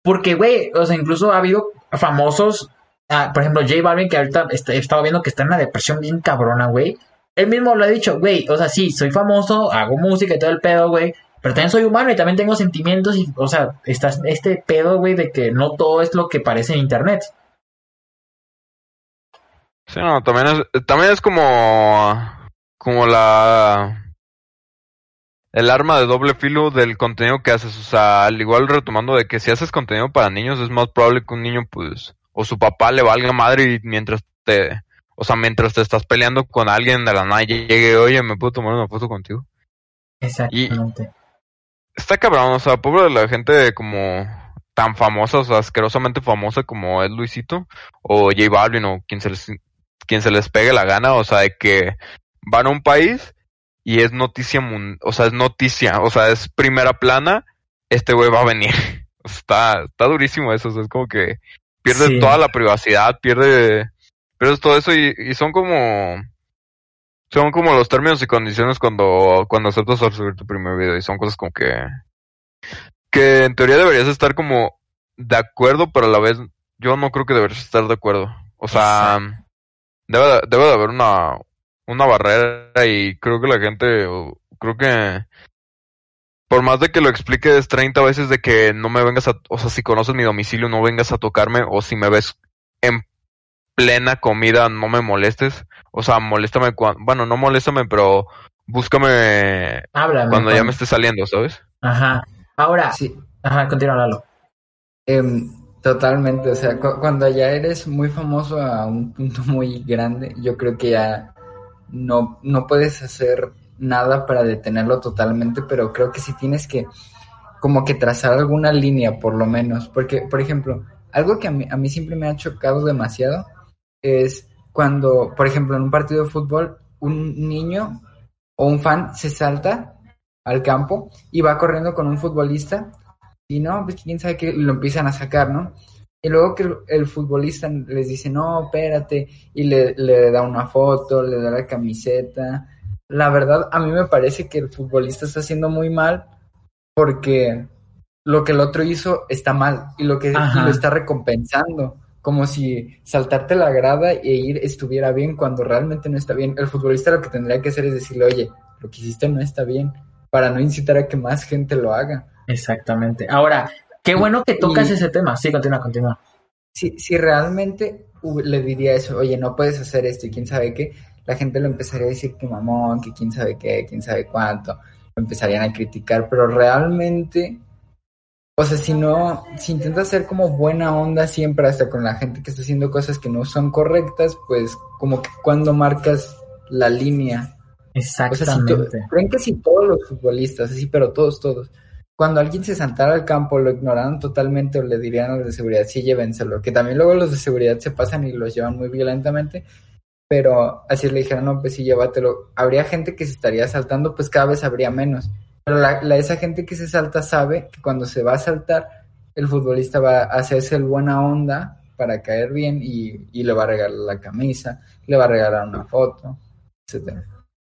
Porque, güey, o sea, incluso ha habido famosos, ah, por ejemplo, J Balvin, que ahorita est- he estado viendo que está en una depresión bien cabrona, güey. Él mismo lo ha dicho, güey, o sea, sí, soy famoso, hago música y todo el pedo, güey. Pero también soy humano y también tengo sentimientos y, o sea, estás este pedo, güey, de que no todo es lo que parece en internet. Sí, no, también es, también es como, como la, el arma de doble filo del contenido que haces. O sea, al igual retomando de que si haces contenido para niños es más probable que un niño, pues, o su papá le valga madre y mientras te, o sea, mientras te estás peleando con alguien de la nada llegue, oye, ¿me puedo tomar una foto contigo? Exactamente. Está cabrón, o sea, pobre de la gente como tan famosa, o sea, asquerosamente famosa como es Luisito, o J Balvin, o quien se les, quien se les pegue la gana, o sea, de que van a un país y es noticia, o sea, es noticia, o sea, es primera plana, este güey va a venir. *laughs* Está, está durísimo eso, o sea, es como que pierdes Sí. toda la privacidad, pierde, pierdes todo eso y, y son como, son como los términos y condiciones cuando, cuando aceptas subir tu primer video y son cosas como que, que en teoría deberías estar como de acuerdo, pero a la vez yo no creo que deberías estar de acuerdo. O sea, debe de, debe de haber una, una barrera y creo que la gente, creo que por más de que lo expliques 30 veces de que no me vengas a, o sea, si conoces mi domicilio no vengas a tocarme o si me ves en plena comida no me molestes. O sea, moléstame cuando, bueno, no moléstame, pero búscame Háblame. cuando ya me esté saliendo, ¿sabes? Ajá. Ahora, Sí, ajá, continúa, Lalo. Em, totalmente, o sea, cu- cuando ya eres muy famoso a un punto muy grande, yo creo que ya no, no puedes hacer nada para detenerlo totalmente, pero creo que sí tienes que como que trazar alguna línea, por lo menos. Porque, por ejemplo, algo que a mí, a mí siempre me ha chocado demasiado es cuando, por ejemplo, en un partido de fútbol, un niño o un fan se salta al campo y va corriendo con un futbolista y no, pues quién sabe que lo empiezan a sacar, ¿no? Y luego que el, futbolista les dice, no, espérate, y le, le da una foto, le da la camiseta. La verdad, a mí me parece que el futbolista está haciendo muy mal porque lo que el otro hizo está mal y lo que lo está recompensando. Como si saltarte la grada e ir estuviera bien cuando realmente no está bien. El futbolista lo que tendría que hacer es decirle, oye, lo que hiciste no está bien, para no incitar a que más gente lo haga. Exactamente. Ahora, qué bueno que tocas ese tema. Sí, continúa, continúa. Si, si realmente le diría eso, oye, no puedes hacer esto y quién sabe qué, la gente lo empezaría a decir que mamón, que quién sabe qué, quién sabe cuánto empezarían a criticar, pero realmente, o sea, si no, si intentas ser como buena onda siempre hasta con la gente que está haciendo cosas que no son correctas, pues como que cuando marcas la línea. Exactamente. O sea, creen que si todos los futbolistas, así, pero todos, todos, cuando alguien se saltara al campo lo ignoraran totalmente o le dirían a los de seguridad, sí, llévenselo, que también luego los de seguridad se pasan y los llevan muy violentamente, pero así le dijeron, no, pues sí, llévatelo. Habría gente que se estaría saltando, pues cada vez habría menos. Pero la, esa gente que se salta sabe que cuando se va a saltar, el futbolista va a hacerse el buena onda para caer bien y, le va a regalar la camisa, le va a regalar una foto, etcétera.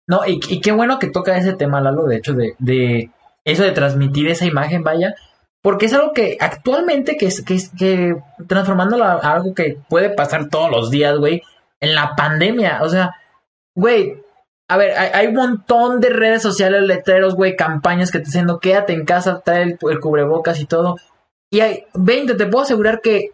No, y, qué bueno que toca ese tema, Lalo, de hecho, de, de eso de transmitir esa imagen, vaya, porque es algo que actualmente, que es que, que transformándolo a algo que puede pasar todos los días, güey, en la pandemia. O sea, güey, a ver, hay, un montón de redes sociales, letreros, güey, campañas que te dicen, quédate en casa, trae el, cubrebocas y todo. Y hay 20, te puedo asegurar que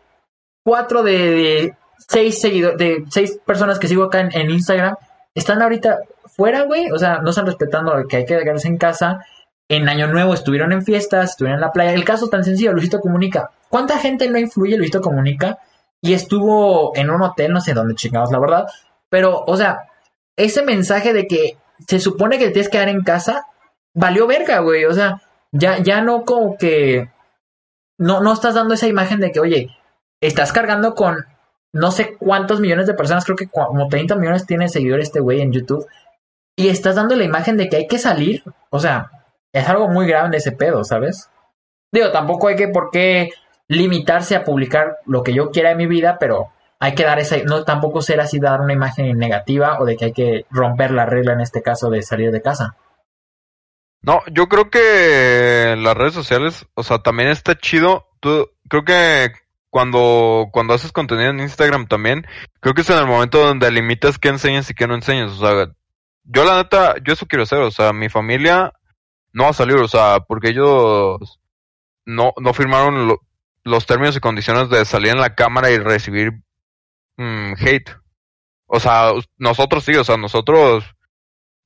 cuatro de, seis seguidores, de seis personas que sigo acá en, Instagram, están ahorita fuera, güey. O sea, no están respetando que hay que quedarse en casa. En Año Nuevo estuvieron en fiestas, estuvieron en la playa. El caso tan sencillo, Luisito Comunica. ¿Cuánta gente no influye Luisito Comunica? y estuvo en un hotel, no sé dónde chingados, la verdad. Pero, o sea, ese mensaje de que se supone que te tienes que quedar en casa, valió verga, güey. O sea, ya, ya no como que. No, no estás dando esa imagen de que, oye, estás cargando con no sé cuántos millones de personas, creo que como 30 millones tiene seguidores este güey en YouTube. Y estás dando la imagen de que hay que salir. O sea, es algo muy grave ese pedo, ¿sabes? Digo, tampoco hay que por qué limitarse a publicar lo que yo quiera en mi vida, pero hay que dar esa, no tampoco ser así dar una imagen negativa o de que hay que romper la regla en este caso de salir de casa. No, yo creo que las redes sociales, o sea, también está chido. Tú, creo que cuando, cuando haces contenido en Instagram también, creo que es en el momento donde limitas qué enseñas y qué no enseñas. O sea, yo la neta, yo eso quiero hacer, o sea, mi familia no va a salir, o sea, porque ellos no, no firmaron lo, los términos y condiciones de salir en la cámara y recibir mm, hate. O sea, nosotros sí, o sea, nosotros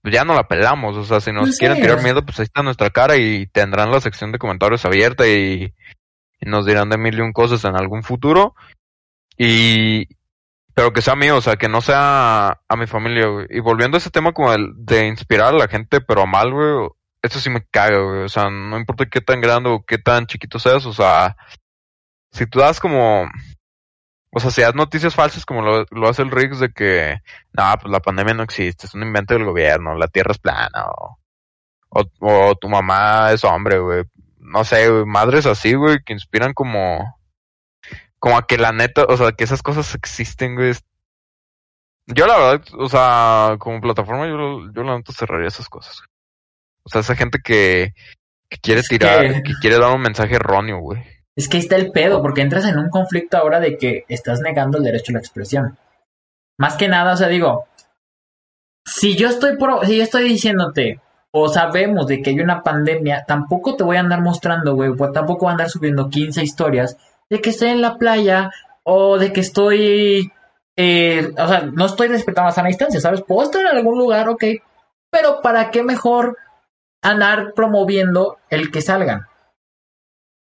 ya no la pelamos. O sea, si nos quieren tirar miedo, pues ahí está nuestra cara y tendrán la sección de comentarios abierta y, nos dirán de mil y un cosas en algún futuro. Y, pero que sea mío, o sea, que no sea a mi familia, Y volviendo a ese tema como el de inspirar a la gente, pero a mal, güey, eso sí me caga, güey. O sea, no importa qué tan grande o qué tan chiquito seas, o sea, si tú das como, o sea, si das noticias falsas como lo, hace el Riggs de que, no, pues la pandemia no existe, es un invento del gobierno, la tierra es plana, o, o, tu mamá es hombre, güey. No sé, madres así, güey, que inspiran como, como a que la neta, o sea, que esas cosas existen, güey. Yo la verdad, o sea, como plataforma, yo, yo la neta cerraría esas cosas. O sea, esa gente que, que quiere tirar, que quiere dar un mensaje erróneo, güey. Es que ahí está el pedo, porque entras en un conflicto ahora de que estás negando el derecho a la expresión. Más que nada, o sea, digo, si yo estoy si yo estoy diciéndote o sabemos de que hay una pandemia, tampoco te voy a andar mostrando, güey, pues tampoco voy a andar subiendo 15 historias de que estoy en la playa o de que estoy, eh, o sea, no estoy respetando la sana distancia, ¿sabes? Puedo estar en algún lugar, ok, pero ¿para qué mejor andar promoviendo el que salgan?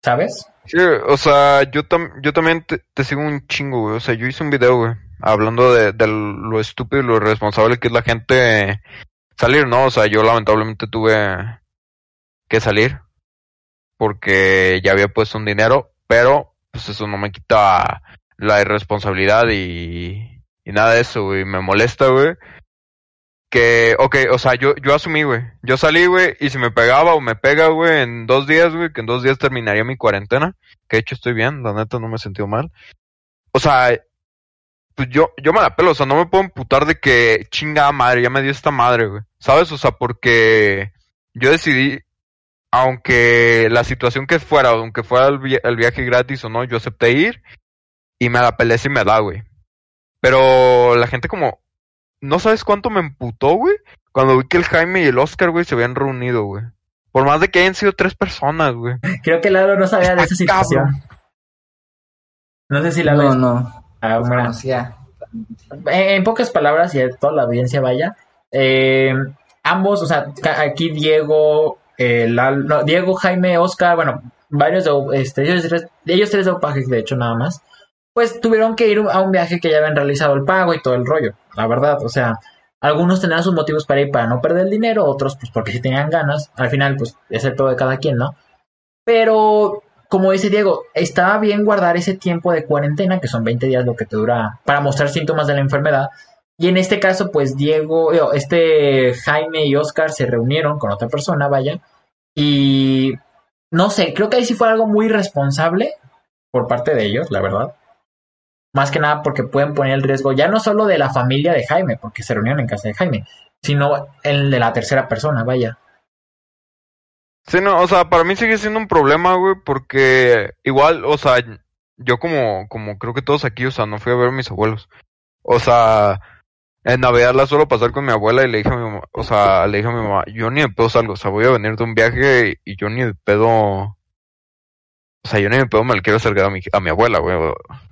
¿Sabes? Sí, o sea, yo, yo también te, sigo un chingo, güey. O sea, yo hice un video, güey, hablando de, lo estúpido y lo irresponsable que es la gente salir, ¿no? O sea, yo lamentablemente tuve que salir. porque ya había puesto un dinero, pero pues eso no me quita la irresponsabilidad y, y nada de eso, güey. Me molesta, güey. Que, ok, o sea, yo, yo asumí, güey. Yo salí, güey, y si me pegaba o me pega, güey, en dos días, güey, que en dos días terminaría mi cuarentena. Que de hecho estoy bien, la neta no me he sentido mal. O sea, pues yo, yo me la pelo, o sea, no me puedo emputar de que chinga madre, ya me dio esta madre, güey. ¿Sabes? O sea, porque yo decidí, aunque la situación que fuera, aunque fuera el, el viaje gratis o no, yo acepté ir y me la pelé si me da, güey. Pero la gente como, no sabes cuánto me emputó, güey, cuando vi que el Jaime y el Oscar, güey, se habían reunido, güey. Por más de que hayan sido tres personas, güey. *laughs* Creo que Lalo no sabía de esa situación. No sé si Lalo No, es- no. Ah. Conocía. En en pocas palabras y a toda la audiencia vaya, eh, ambos, o sea, aquí Diego, eh, Lal- no, Diego, Jaime, Oscar, bueno, varios de, este, ellos, tres- ellos tres de Opaje, de hecho, nada más, pues tuvieron que ir a un viaje que ya habían realizado el pago y todo el rollo, la verdad, o sea, algunos tenían sus motivos para ir para no perder el dinero, otros pues porque sí tenían ganas, al final pues es el todo de cada quien, ¿no? Pero como dice Diego, estaba bien guardar ese tiempo de cuarentena, que son 20 días lo que te dura, para mostrar síntomas de la enfermedad. Y en este caso, pues Diego, digo, este Jaime y Oscar se reunieron con otra persona, vaya. Y no sé, creo que ahí sí fue algo muy responsable por parte de ellos, la verdad. Más que nada porque pueden poner el riesgo ya no solo de la familia de Jaime, porque se reunieron en casa de Jaime, sino el de la tercera persona, vaya. Sí, no, o sea, para mí sigue siendo un problema, güey, porque igual, o sea, yo como, como creo que todos aquí, o sea, no fui a ver a mis abuelos. O sea, en Navidad la suelo pasar con mi abuela y le dije a mi mamá, o sea, le dije a mi mamá, yo ni de pedo salgo, o sea, voy a venir de un viaje y yo ni de pedo, o sea, yo ni de pedo me le quiero acercar a mi, a mi abuela, güey,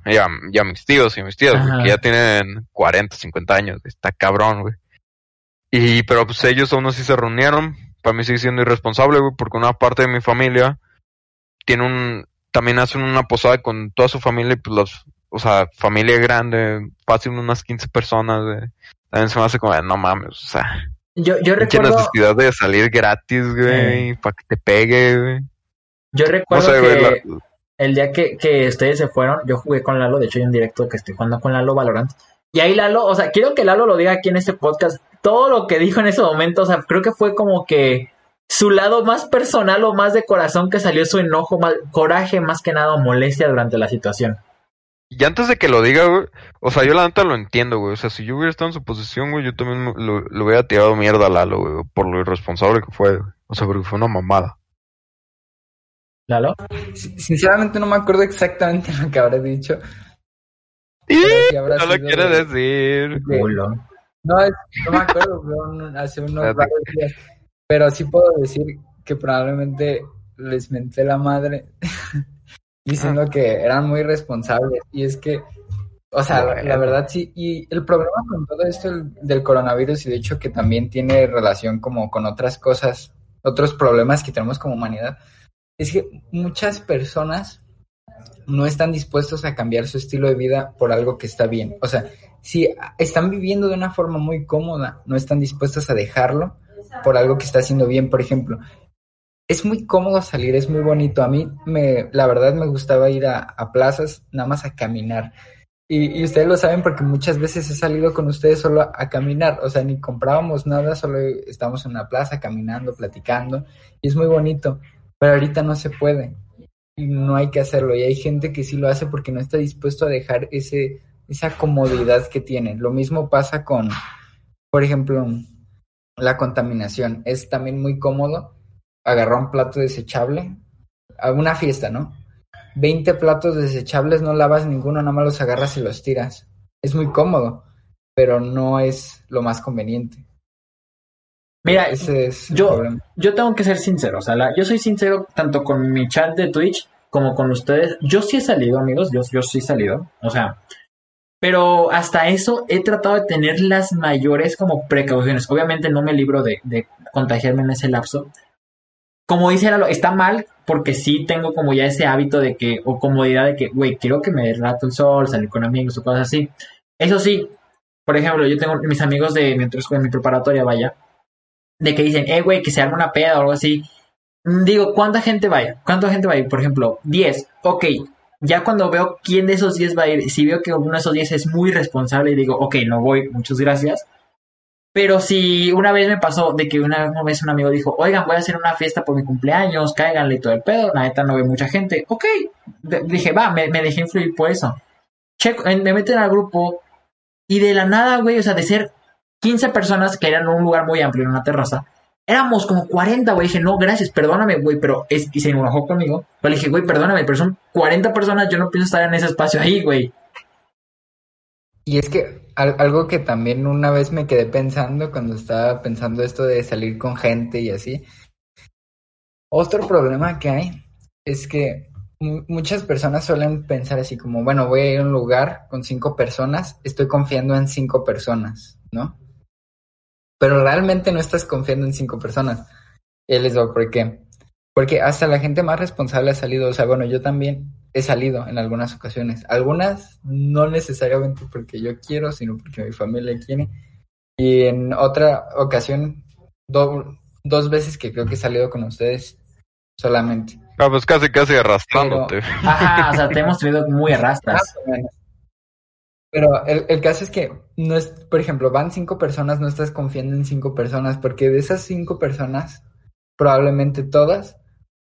y a, y a mis tíos y mis tías, güey, que ya tienen 40, 50 años, está cabrón, güey. Y, pero pues ellos aún así se reunieron, para mí sigue siendo irresponsable, güey, porque una parte de mi familia tiene un, también hacen una posada con toda su familia y pues los, o sea, familia grande, fácil unas 15 personas, güey. También se me hace como, no mames, o sea, Yo, yo recuerdo, necesidad de salir gratis, güey, para que te pegue, güey. Yo No recuerdo sé, que la- el día que, que ustedes se fueron, yo jugué con Lalo, de hecho hay un directo que estoy jugando con Lalo Valorant. Y ahí Lalo, o sea, quiero que Lalo lo diga aquí en este podcast. Todo lo que dijo en ese momento, o sea, creo que fue como que su lado más personal o más de corazón que salió su enojo, más, coraje más que nada o molestia durante la situación. Y antes de que lo diga, güey, o sea, yo la neta lo entiendo, güey. O sea, si yo hubiera estado en su posición, güey, yo también lo, hubiera tirado mierda a Lalo, güey, por lo irresponsable que fue, güey. O sea, porque fue una mamada. Lalo. Si- Sinceramente no me acuerdo exactamente *laughs* lo que habré dicho. Y pero sí habrá no lo de- decir. de- Culo. No, es- no me acuerdo, fue un- hace unos varios días. Pero sí puedo decir que probablemente les menté la madre *laughs* diciendo que eran muy responsables. Y es que, o sea, la, verdad sí. Y el problema con todo esto del, del coronavirus y de hecho que también tiene relación como con otras cosas, otros problemas que tenemos como humanidad, es que muchas personas no están dispuestos a cambiar su estilo de vida por algo que está bien. O sea, si están viviendo de una forma muy cómoda, no están dispuestos a dejarlo por algo que está haciendo bien. Por ejemplo, es muy cómodo salir, es muy bonito. A mí, me, la verdad, me gustaba ir a, plazas nada más a caminar. Y, y ustedes lo saben porque muchas veces he salido con ustedes solo a, a caminar. O sea, ni comprábamos nada, solo estábamos en una plaza caminando, platicando. Y es muy bonito. Pero ahorita no se puede y no hay que hacerlo. Y hay gente que sí lo hace porque no está dispuesto a dejar ese, esa comodidad que tiene. Lo mismo pasa con, por ejemplo, la contaminación. Es también muy cómodo agarrar un plato desechable a una fiesta, ¿no? 20 platos desechables, no lavas ninguno, nada más los agarras y los tiras. Es muy cómodo, pero no es lo más conveniente. Mira, Ese es el yo- yo tengo que ser sincero, o sea, la- yo soy sincero tanto con mi chat de Twitch como con ustedes. Yo sí he salido, amigos, yo, yo sí he salido, o sea, pero hasta eso he tratado de tener las mayores como precauciones. Obviamente no me libro de, de contagiarme en ese lapso. Como dice Lalo, está mal porque sí tengo como ya ese hábito de que, o comodidad de que, güey, quiero que me rato el sol, salir con amigos o cosas así. Eso sí, por ejemplo, yo tengo mis amigos de mientras en mi preparatoria, vaya, de que dicen, eh, güey, que se arma una peda o algo así. mm, digo, ¿cuánta gente va a ir? ¿Cuánta gente va a ir? Por ejemplo, 10. Ok, ya cuando veo quién de esos 10 va a ir, si veo que uno de esos 10 es muy responsable digo, ok, no voy, muchas gracias. Pero si una vez me pasó de que una, vez un amigo dijo, oigan, voy a hacer una fiesta por mi cumpleaños, cáiganle todo el pedo, la neta no ve mucha gente, ok, dije, va, me, me, dejé influir por eso. Checo, me meten al grupo y de la nada, güey, o sea, de ser 15 personas que eran en un lugar muy amplio, en una terraza, éramos como 40, güey. Dije, no, gracias, perdóname, güey, pero es, y se enojó conmigo. Pero le dije, güey, perdóname, pero son 40 personas, yo no pienso estar en ese espacio ahí, güey. Y es que algo que también una vez me quedé pensando cuando estaba pensando esto de salir con gente y así. Otro problema que hay es que muchas personas suelen pensar así como, bueno, voy a ir a un lugar con cinco personas, estoy confiando en cinco personas, ¿no? Pero realmente no estás confiando en cinco personas. Y les digo, ¿por qué? Porque hasta la gente más responsable ha salido, o sea, bueno, yo también he salido en algunas ocasiones. Algunas no necesariamente porque yo quiero, sino porque mi familia quiere. Y en otra ocasión, dos veces que creo que he salido con ustedes solamente. Ah, pues casi, casi arrastrándote. ajá, o sea, te *laughs* hemos tenido muy arrastras. Pero el, el, caso es que no es, por ejemplo, van cinco personas, no estás confiando en cinco personas, porque de esas cinco personas, probablemente todas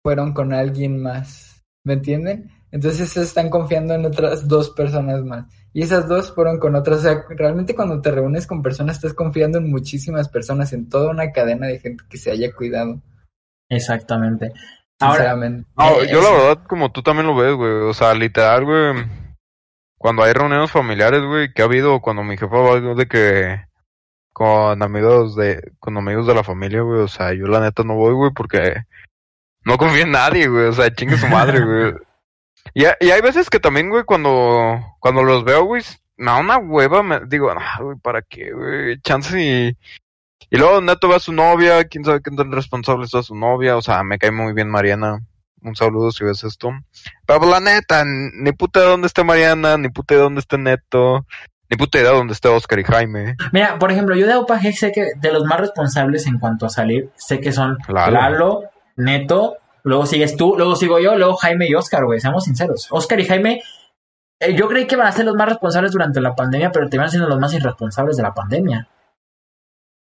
fueron con alguien más. ¿Me entienden? Entonces están confiando en otras dos personas más. Y esas dos fueron con otras. O sea, realmente cuando te reúnes con personas, estás confiando en muchísimas personas, en toda una cadena de gente que se haya cuidado. Exactamente. Ahora, yo la verdad, como tú también lo ves, güey. O sea, literal, güey cuando hay reuniones familiares, güey, que ha habido cuando mi jefa va de que con amigos de con amigos de la familia, güey, o sea, yo la neta no voy, güey, porque no confío en nadie, güey, o sea, chingue su madre, *laughs* güey. Y, y hay veces que también, güey, cuando cuando los veo, güey, me da una hueva, me digo, ah, güey, ¿para qué, güey? Chance y y luego Neto va a su novia, quién sabe qué tan responsable está su novia, o sea, me cae muy bien Mariana un saludo si ves esto. Pero la neta, ni puta de dónde esté Mariana, ni puta de dónde esté Neto, ni puta idea de dónde esté Oscar y Jaime. Mira, por ejemplo, yo de Opage sé que de los más responsables en cuanto a salir, sé que son Lalo, Neto, luego sigues tú, luego sigo yo, luego Jaime y Oscar, güey, seamos sinceros. Oscar y Jaime, eh, yo creí que van a ser los más responsables durante la pandemia, pero te van siendo los más irresponsables de la pandemia.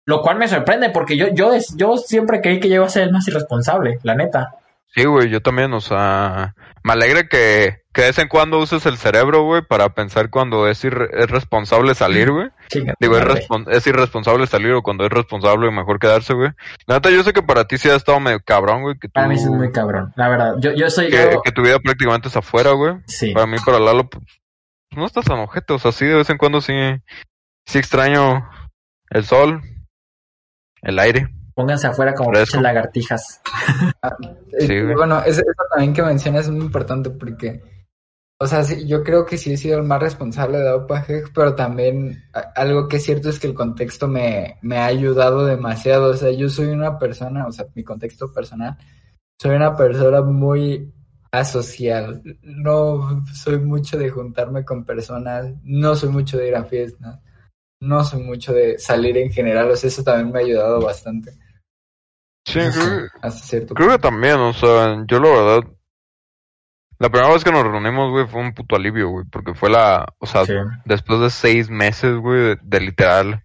Lo cual me sorprende, porque yo, yo, yo siempre creí que yo iba a ser el más irresponsable, la neta. Sí, güey, yo también, o sea, me alegra que, que de vez en cuando uses el cerebro, güey, para pensar cuando es, es responsable salir, güey. Digo, es, es, irresponsable salir o cuando es responsable mejor quedarse, güey. La neta, yo sé que para ti sí ha estado medio cabrón, güey. Que Para mí sí es muy cabrón, la verdad. Yo, yo soy... Que, que tu vida prácticamente es afuera, güey. Sí. Para mí, para Lalo, pues, no estás tan ojete, o sea, sí, de vez en cuando sí, sí extraño el sol, el aire. Pónganse afuera como pinches lagartijas. Ah, bueno, eso, también que mencionas es muy importante porque, o sea, sí, yo creo que sí he sido el más responsable de Opage, pero también algo que es cierto es que el contexto me, me ha ayudado demasiado. O sea, yo soy una persona, o sea, mi contexto personal, soy una persona muy asocial. No soy mucho de juntarme con personas, no soy mucho de ir a fiestas, no soy mucho de salir en general. O sea, eso también me ha ayudado bastante. Sí, creo, creo que también, o sea, yo la verdad, la primera vez que nos reunimos, güey, fue un puto alivio, güey, porque fue la, o sea, después de seis meses, güey, de, literal,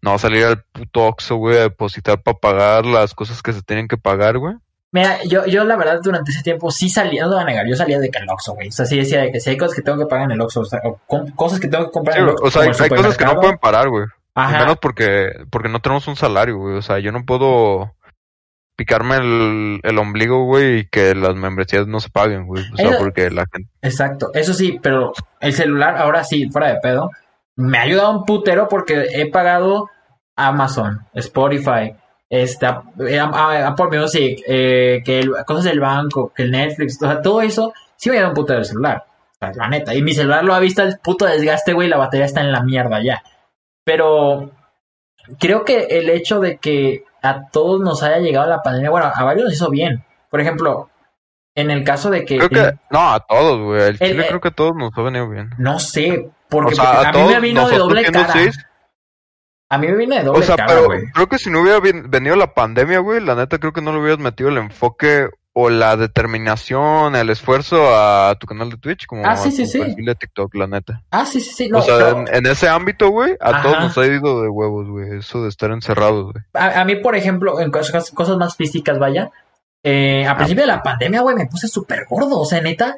no salir al puto Oxxo, güey, a depositar para pagar las cosas que se tienen que pagar, güey. Mira, yo, yo la verdad durante ese tiempo sí salía, no te voy a negar, yo salía de que el Oxxo, güey. O sea, sí decía de que si hay cosas que tengo que pagar en el Oxxo, o sea, cosas que tengo que comprar en el Oxxo. O sea, hay, cosas que no pueden parar, güey. Ajá. Menos porque, porque no tenemos un salario, güey. O sea, yo no puedo picarme el, el ombligo, güey, y que las membresías no se paguen, güey. O sea, porque la gente... Exacto, eso sí, pero el celular, ahora sí, fuera de pedo, me ha ayudado un putero porque he pagado Amazon, Spotify, este, Apple Music, eh, que el, cosas del banco, que el Netflix, o sea, todo eso sí me ha dado un putero el celular. la neta. Y mi celular lo ha visto el puto desgaste, güey, la batería está en la mierda ya. Pero creo que el hecho de que a todos nos haya llegado la pandemia, bueno, a varios nos hizo bien. Por ejemplo, en el caso de que... Creo que no, a todos, güey. El Chile creo que a todos nos ha venido bien. No sé, porque, a, mí me vino de doble cara. A mí me viene de doble O sea, cara, pero creo que si no hubiera venido la pandemia, güey, la neta creo que no le hubieras metido el enfoque o la determinación, el esfuerzo a tu canal de Twitch como Ah, sí, sí, sí. perfil de TikTok, la neta. Ah, sí, sí, sí. No, o sea, pero en, en ese ámbito, güey, a todos nos ha ido de huevos, güey, eso de estar encerrados, güey. a, a mí, por ejemplo, en cosas, cosas más físicas, vaya. eh, Ah. a principio de la pandemia, güey, me puse súper gordo. O sea, neta.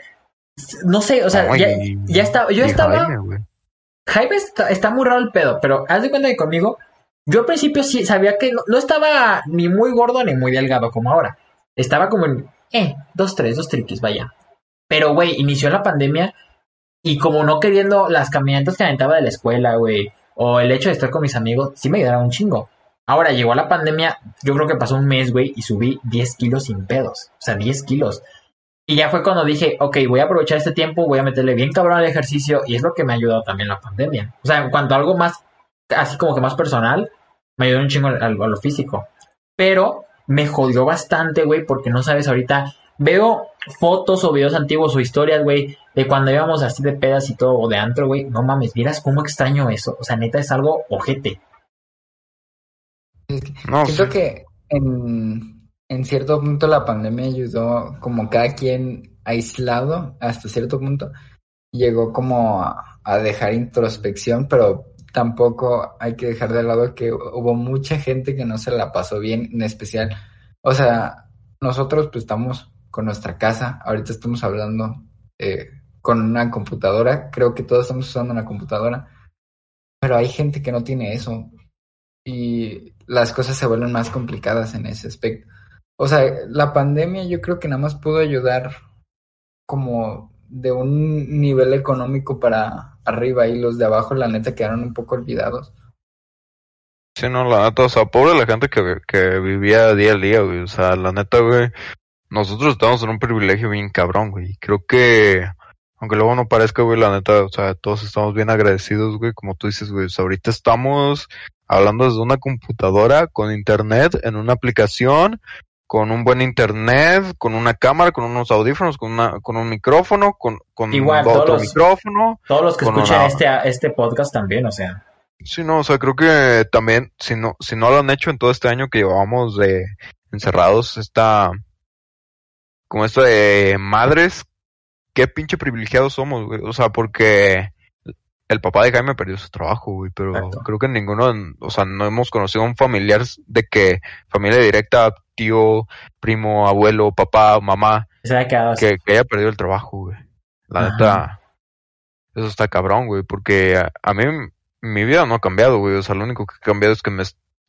No sé, o sea, ya, ya estaba. Yo estaba. Jaime está, está muy raro el pedo, pero haz de cuenta que conmigo, yo al principio sí sabía que no, no estaba ni muy gordo ni muy delgado como ahora. Estaba como en, eh, dos, tres, dos triquis, vaya. Pero, güey, inició la pandemia y como no queriendo las caminatas que aventaba de la escuela, güey, o el hecho de estar con mis amigos, sí me ayudaron un chingo. Ahora llegó la pandemia, yo creo que pasó un mes, güey, y subí 10 kilos sin pedos. O sea, 10 kilos. Y ya fue cuando dije, ok, voy a aprovechar este tiempo, voy a meterle bien cabrón al ejercicio, y es lo que me ha ayudado también la pandemia. O sea, en cuanto a algo más, así como que más personal, me ayudó un chingo al- a lo físico. Pero me jodió bastante, güey, porque no sabes ahorita. Veo fotos o videos antiguos o historias, güey, de cuando íbamos así de pedas y todo, o de antro, güey. No mames, miras cómo extraño eso. O sea, neta es algo ojete. No, Siento sí. que en, en cierto punto la pandemia ayudó como cada quien aislado hasta cierto punto. Llegó como a, a dejar introspección, pero tampoco hay que dejar de lado que hubo mucha gente que no se la pasó bien, en especial. O sea, nosotros pues estamos con nuestra casa, ahorita estamos hablando eh, con una computadora, creo que todos estamos usando una computadora, pero hay gente que no tiene eso y las cosas se vuelven más complicadas en ese aspecto. O sea, la pandemia yo creo que nada más pudo ayudar como de un nivel económico para arriba y los de abajo la neta quedaron un poco olvidados. Sí, no, la neta, o sea, pobre la gente que, que vivía día a día, güey. O sea, la neta, güey, nosotros estamos en un privilegio bien cabrón, güey. Creo que, aunque luego no parezca, güey, la neta, o sea, todos estamos bien agradecidos, güey, como tú dices, güey. O sea, ahorita estamos hablando desde una computadora, con internet, en una aplicación, con un buen internet, con una cámara, con unos audífonos, con una, con un micrófono, con, con Igual, otro todos los- micrófono. Todos los que escuchan una- este, este podcast también, o sea. Sí, no, o sea, creo que también, si no, si no lo han hecho en todo este año que llevamos de encerrados, está como esto de madres, qué pinche privilegiados somos, güey. O sea, porque el papá de Jaime perdió su trabajo, güey, pero Exacto. creo que ninguno, o sea, no hemos conocido a un familiar de que familia directa, tío, primo, abuelo, papá, mamá, que, que haya perdido el trabajo, güey. La Ajá. neta, eso está cabrón, güey, porque a, a mí mi vida no ha cambiado, güey. O sea, lo único que ha cambiado es que me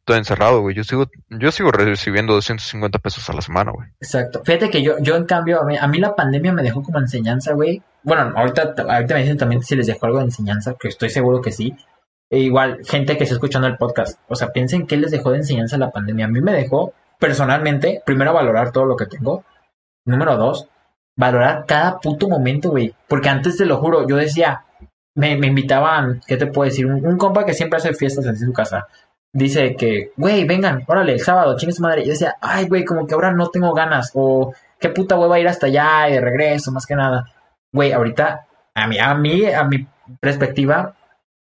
estoy encerrado, güey. Yo sigo, yo sigo recibiendo 250 pesos a la semana, güey. Exacto. Fíjate que yo, yo en cambio, a mí, a mí la pandemia me dejó como enseñanza, güey. Bueno, ahorita, ahorita me dicen también si les dejó algo de enseñanza, que estoy seguro que sí. E igual, gente que está escuchando el podcast, o sea, piensen qué les dejó de enseñanza la pandemia. A mí me dejó, personalmente, primero valorar todo lo que tengo. Número dos, valorar cada puto momento, güey. Porque antes te lo juro, yo decía, me, me invitaban, ¿qué te puedo decir? Un compa que siempre hace fiestas en su casa. Dice que, güey, vengan, órale, el sábado, chingue su madre. Y yo decía, ay, güey, como que ahora no tengo ganas. O qué puta hueva ir hasta allá y de regreso, más que nada. Güey, ahorita, a mí, a mí, a mi perspectiva,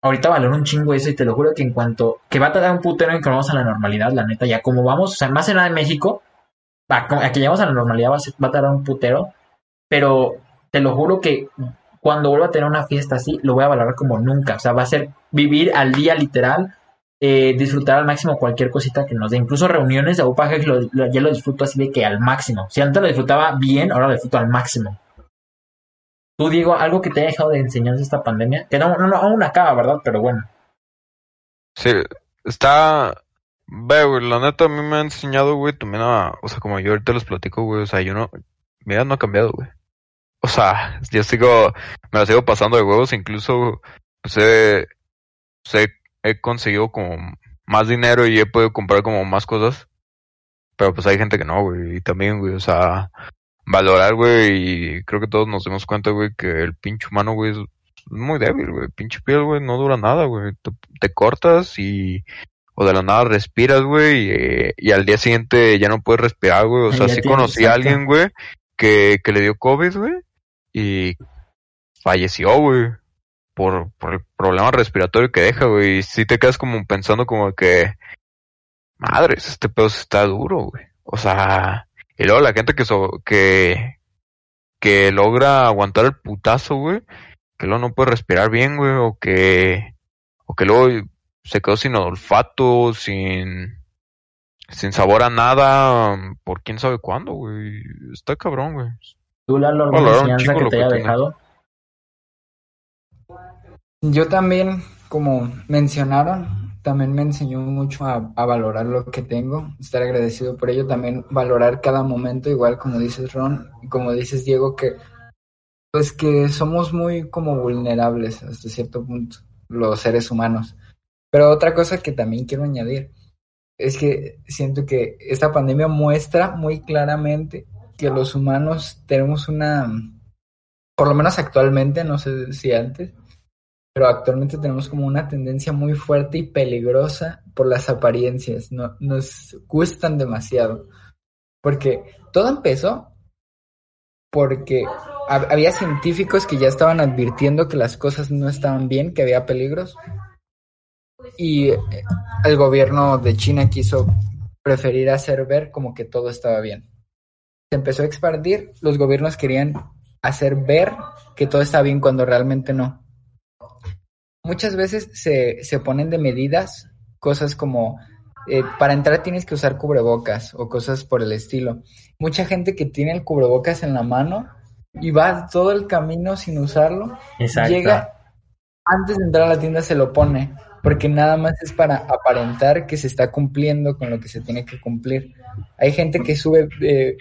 ahorita valoro un chingo eso y te lo juro que en cuanto, que va a tardar un putero en que vamos a la normalidad, la neta, ya como vamos, o sea, más en nada en México, a, a llegamos a la normalidad va a, ser- va a tardar un putero, pero te lo juro que cuando vuelva a tener una fiesta así, lo voy a valorar como nunca. O sea, va a ser vivir al día literal, eh, disfrutar al máximo cualquier cosita que nos dé. Incluso reuniones de lo- ya lo disfruto así de que al máximo. Si antes lo disfrutaba bien, ahora lo disfruto al máximo. Tú, Diego, algo que te haya dejado de enseñanza esta pandemia, que no, no, no, aún acaba, ¿verdad? Pero bueno. Sí, está... Ve, güey, la neta a mí me ha enseñado, güey, también a... O sea, como yo ahorita les platico, güey, o sea, yo no... Mi vida no ha cambiado, güey. O sea, yo sigo... Me la sigo pasando de huevos, incluso... Pues, he, he conseguido como más dinero y he podido comprar como más cosas. Pero pues hay gente que no, güey. Y también, güey, o sea... Valorar, güey, y creo que todos nos dimos cuenta, güey, que el pinche humano, güey, es muy débil, güey. Pinche piel, güey, no dura nada, güey. Te, te cortas y... O de la nada respiras, güey, y, y al día siguiente ya no puedes respirar, güey. O sea, sí conocí a alguien, güey, que, que le dio COVID, güey, y falleció, güey. Por, por el problema respiratorio que deja, güey. Y sí te quedas como pensando como que, madres, este pedo está duro, güey. O sea, y luego la gente que, so- que, que logra aguantar el putazo, güey, que luego no puede respirar bien, güey, o que, o que luego se quedó sin olfato, sin, sin sabor a nada, por quién sabe cuándo, güey. Está cabrón, güey. ¿Tú, alguna un enseñanza que te haya dejado? Yo también, como mencionaron, también me enseñó mucho a, valorar lo que tengo, estar agradecido por ello, también valorar cada momento, igual como dices Ron, como dices Diego, que pues que somos muy como vulnerables hasta cierto punto, los seres humanos. Pero otra cosa que también quiero añadir es que siento que esta pandemia muestra muy claramente que los humanos tenemos una, por lo menos actualmente, no sé si antes, pero actualmente tenemos como una tendencia muy fuerte y peligrosa por las apariencias, no, nos gustan demasiado, porque todo empezó porque hab- había científicos que ya estaban advirtiendo que las cosas no estaban bien, que había peligros, y eh, el gobierno de China quiso preferir hacer ver como que todo estaba bien. Se empezó a expandir, los gobiernos querían hacer ver que todo está bien cuando realmente no muchas veces se, se ponen de medidas cosas como eh, para entrar tienes que usar cubrebocas o cosas por el estilo. Mucha gente que tiene el cubrebocas en la mano y va todo el camino sin usarlo, Exacto. llega antes de entrar a la tienda se lo pone porque nada más es para aparentar que se está cumpliendo con lo que se tiene que cumplir. Hay gente que sube eh,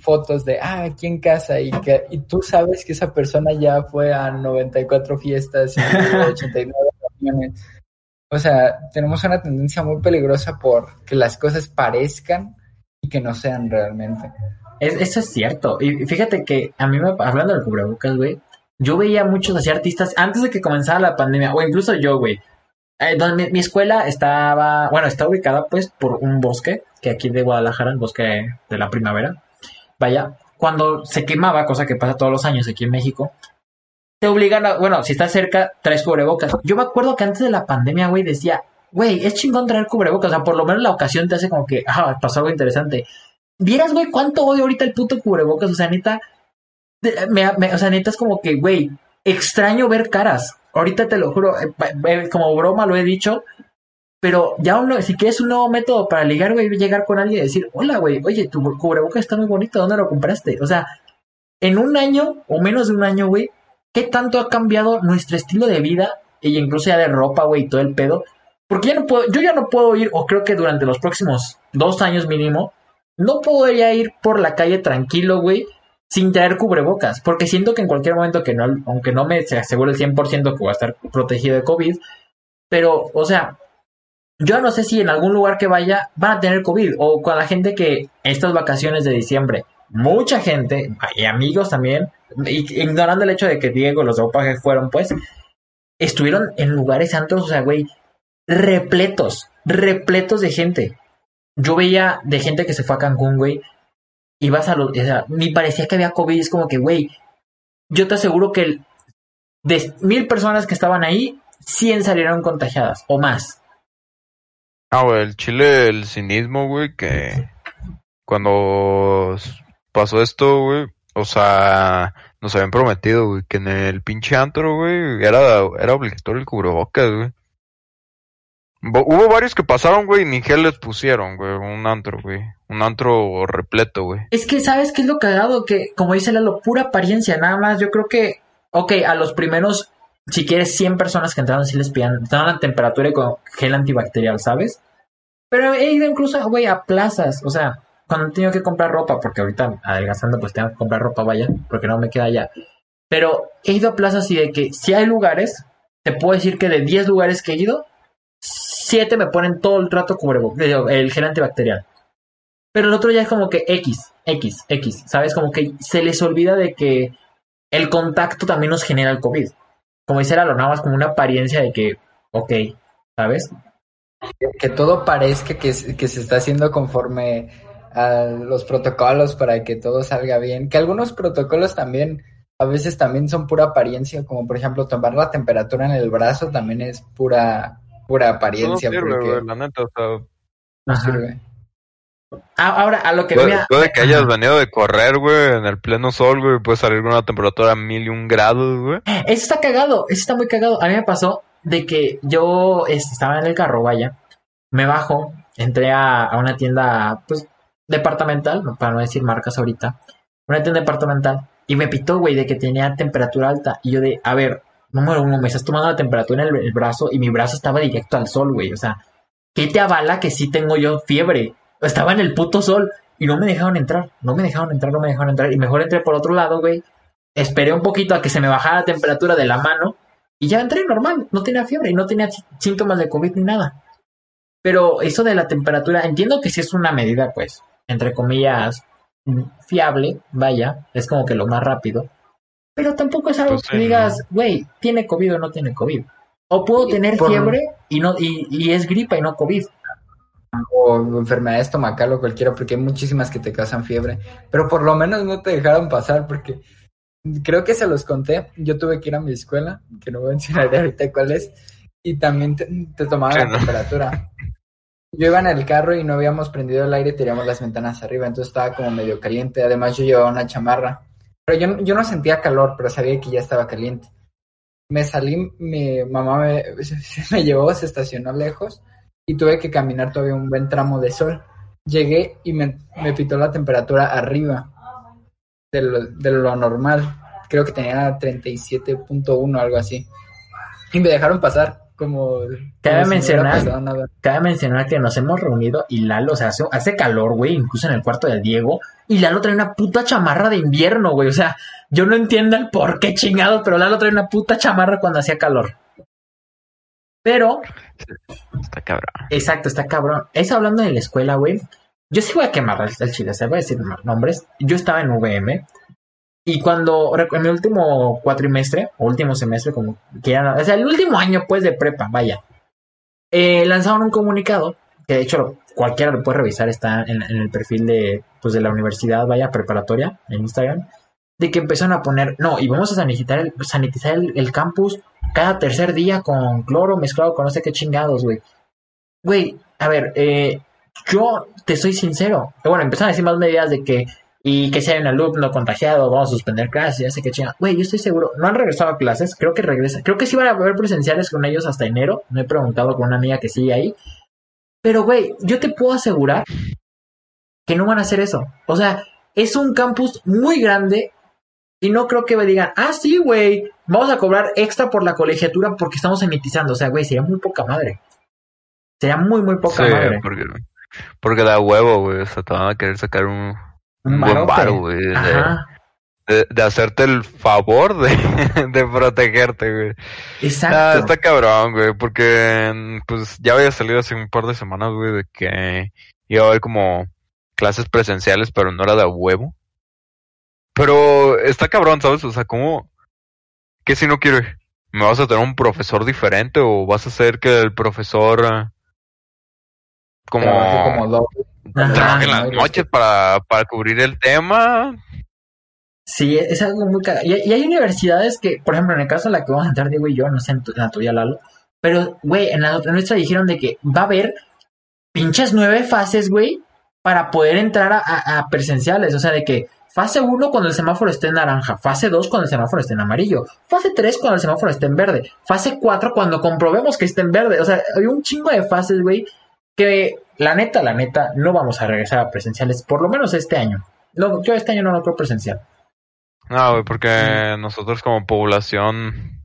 fotos de, ah, aquí en casa y, que, y tú sabes que esa persona ya fue a 94 fiestas y 89 *laughs* reuniones. O sea, tenemos una tendencia muy peligrosa por que las cosas parezcan y que no sean realmente. Es- eso es cierto. Y fíjate que a mí me, hablando del cubrebocas, güey, yo veía muchos así artistas antes de que comenzara la pandemia, o incluso yo, güey. eh, donde mi, mi escuela estaba, bueno, está ubicada pues por un bosque, que aquí de Guadalajara, el bosque de la primavera. Vaya, cuando se quemaba, cosa que pasa todos los años aquí en México, te obligan a, bueno, si estás cerca, traes cubrebocas. Yo me acuerdo que antes de la pandemia, güey, decía, güey, es chingón traer cubrebocas, o sea, por lo menos la ocasión te hace como que, ah, pasó algo interesante. Vieras, güey, cuánto odio ahorita el puto cubrebocas, o sea, neta, o sea, neta es como que, güey, extraño ver caras. Ahorita te lo juro, eh, eh, como broma lo he dicho, pero ya uno, si quieres un nuevo método para ligar, güey, llegar con alguien y decir, hola, güey, oye, tu cubrebocas está muy bonito, ¿dónde lo compraste? O sea, en un año o menos de un año, güey, ¿qué tanto ha cambiado nuestro estilo de vida? Y incluso ya de ropa, güey, y todo el pedo. Porque ya no puedo, yo ya no puedo ir, o creo que durante los próximos dos años mínimo, no podría ir por la calle tranquilo, güey, sin traer cubrebocas. Porque siento que en cualquier momento que no, aunque no me se asegure el 100% que voy a estar protegido de COVID, pero, o sea, yo no sé si en algún lugar que vaya van a tener COVID. O con la gente que estas vacaciones de diciembre, mucha gente, y amigos también, ignorando el hecho de que Diego, los de Opaje fueron, pues, estuvieron en lugares santos, o sea, güey, repletos, repletos de gente. Yo veía de gente que se fue a Cancún, güey, y vas a los, o sea, ni parecía que había COVID, es como que, güey, yo te aseguro que el- de mil personas que estaban ahí, 100 salieron contagiadas, o más. Ah, güey, el chile, el cinismo, güey, que cuando pasó esto, güey, o sea, nos habían prometido, güey, que en el pinche antro, güey, era, era obligatorio el cubrebocas, güey. Bo- Hubo varios que pasaron, güey, y ni gel les pusieron, güey, un antro, güey. Un antro repleto, güey. Es que, ¿sabes qué es lo cagado? Que, como dice Lalo, pura apariencia, nada más. Yo creo que, ok, a los primeros, si quieres, 100 personas que entraron, sí les pidan, estaban a temperatura y con gel antibacterial, ¿sabes? Pero he ido incluso, güey, a plazas, o sea, cuando he tenido que comprar ropa, porque ahorita adelgazando, pues tengo que comprar ropa, vaya, porque no me queda ya. Pero he ido a plazas y de que si hay lugares, te puedo decir que de 10 lugares que he ido, 7 me ponen todo el trato cubrebocas, el gel antibacterial. Pero el otro ya es como que X, X, X, ¿sabes? Como que se les olvida de que el contacto también nos genera el COVID. Como dice Lalo, nada más como una apariencia de que, ok, ¿sabes? Que todo parezca que, se- que se está haciendo conforme a los protocolos para que todo salga bien. Que algunos protocolos también a veces también son pura apariencia, como por ejemplo tomar la temperatura en el brazo también es pura, pura Eso no apariencia. sirve, porque güey, la neta, o sea, no sirve. Ah, Ahora, a lo que puede, venía- puede que hayas venido de correr, güey, en el pleno sol, güey, puede salir con una temperatura a mil y un grados, güey. Eso está cagado, eso está muy cagado. A mí me pasó de que yo este, estaba en el carro, vaya, me bajo, entré a, a una tienda, pues, departamental, para no decir marcas ahorita, una tienda departamental, y me pitó, güey, de que tenía temperatura alta. Y yo de, a ver, número uno, me estás tomando la temperatura en el, el brazo y mi brazo estaba directo al sol, güey. O sea, ¿qué te avala que sí tengo yo fiebre? Estaba en el puto sol y no me dejaron entrar, no me dejaron entrar, no me dejaron entrar. Y mejor entré por otro lado, güey. Esperé un poquito a que se me bajara la temperatura de la mano y ya entré normal, no tenía fiebre y no tenía sí- síntomas de COVID ni nada. Pero eso de la temperatura, entiendo que sí es una medida, pues, entre comillas, fiable, vaya, es como que lo más rápido. Pero tampoco es algo Pues que digas, güey, ¿tiene COVID o no tiene COVID? O puedo tener por- fiebre y no y, y es gripa y no COVID. O enfermedad estomacal o cualquiera, porque hay muchísimas que te causan fiebre. Pero por lo menos no te dejaron pasar, porque creo que se los conté. Yo tuve que ir a mi escuela, que no voy a mencionar ahorita cuál es, y también te, te tomaban la temperatura. Yo iba en el carro y no habíamos prendido el aire teníamos las ventanas arriba, entonces estaba como medio caliente. Además, yo llevaba una chamarra. Pero yo, yo no sentía calor, pero sabía que ya estaba caliente. Me salí, mi mamá me, *laughs* me llevó, se estacionó lejos y tuve que caminar todavía un buen tramo de sol. Llegué y me, me pitó la temperatura arriba de lo, de lo normal. Creo que tenía 37.1 algo así. Y me dejaron pasar como... Cabe como mencionar-. Cabe mencionar que nos hemos reunido y Lalo, o sea, hace, hace calor, güey, incluso en el cuarto de Diego. Y Lalo trae una puta chamarra de invierno, güey. O sea, yo no entiendo el por qué chingado, pero Lalo trae una puta chamarra cuando hacía calor. Pero, Está cabrón. exacto, está cabrón. Eso hablando de la escuela, güey. Yo sí voy a quemar el, chile, se voy a decir más nombres. Yo estaba en VM. Y cuando, en mi último cuatrimestre, o último semestre, como quieran, o sea, el último año, pues, de prepa, vaya, eh, lanzaron un comunicado, que de hecho cualquiera lo puede revisar, está en, en el perfil de, pues, de la universidad, vaya, preparatoria, en Instagram, de que empezaron a poner, no, y vamos a sanitizar el, sanitizar el, campus cada tercer día con cloro mezclado con no sé qué chingados, güey. Güey, a ver, eh, yo te soy sincero. Bueno, empezaron a decir más medidas de que, y que si hay un alumno contagiado, vamos a suspender clases, ya sé qué chingados. Güey, yo estoy seguro, no han regresado a clases, creo que regresan, creo que sí van a haber presenciales con ellos hasta enero. No he preguntado con una amiga que sigue ahí. Pero, güey, yo te puedo asegurar que no van a hacer eso. O sea, es un campus muy grande y no creo que me digan, ah, sí, güey, vamos a cobrar extra por la colegiatura porque estamos sanitizando. O sea, güey, sería muy poca madre. Sería muy, muy poca Sí, madre. porque, porque da huevo, güey. O sea, te van a querer sacar un, un buen varo, güey. De, de, de hacerte el favor de, *laughs* de protegerte, güey. exacto. Ah, está cabrón, güey, porque pues ya había salido hace un par de semanas, güey, de que iba a haber como clases presenciales, pero no era de huevo. Pero está cabrón, ¿sabes? O sea, ¿cómo? ¿Qué si no quiero ir? ¿Me vas a tener un profesor diferente o vas a hacer que el profesor ah, como, Trabaje como trabaje en las noches para, para cubrir el tema? Sí, es algo muy cagado. Y, y hay universidades que, por ejemplo, en el caso de la que vamos a entrar Diego y yo, no sé en, tu- en la tuya, Lalo, pero, güey, en la nuestra dijeron de que va a haber pinches nueve fases, güey, para poder entrar a, a- a presenciales. O sea, de que fase 1 cuando el semáforo esté en naranja, fase 2 cuando el semáforo esté en amarillo, fase 3 cuando el semáforo esté en verde, fase 4 cuando comprobemos que esté en verde. O sea, hay un chingo de fases, güey, que la neta, la neta, no vamos a regresar a presenciales, por lo menos este año. No, yo este año no lo creo presencial. No, güey, porque nosotros como población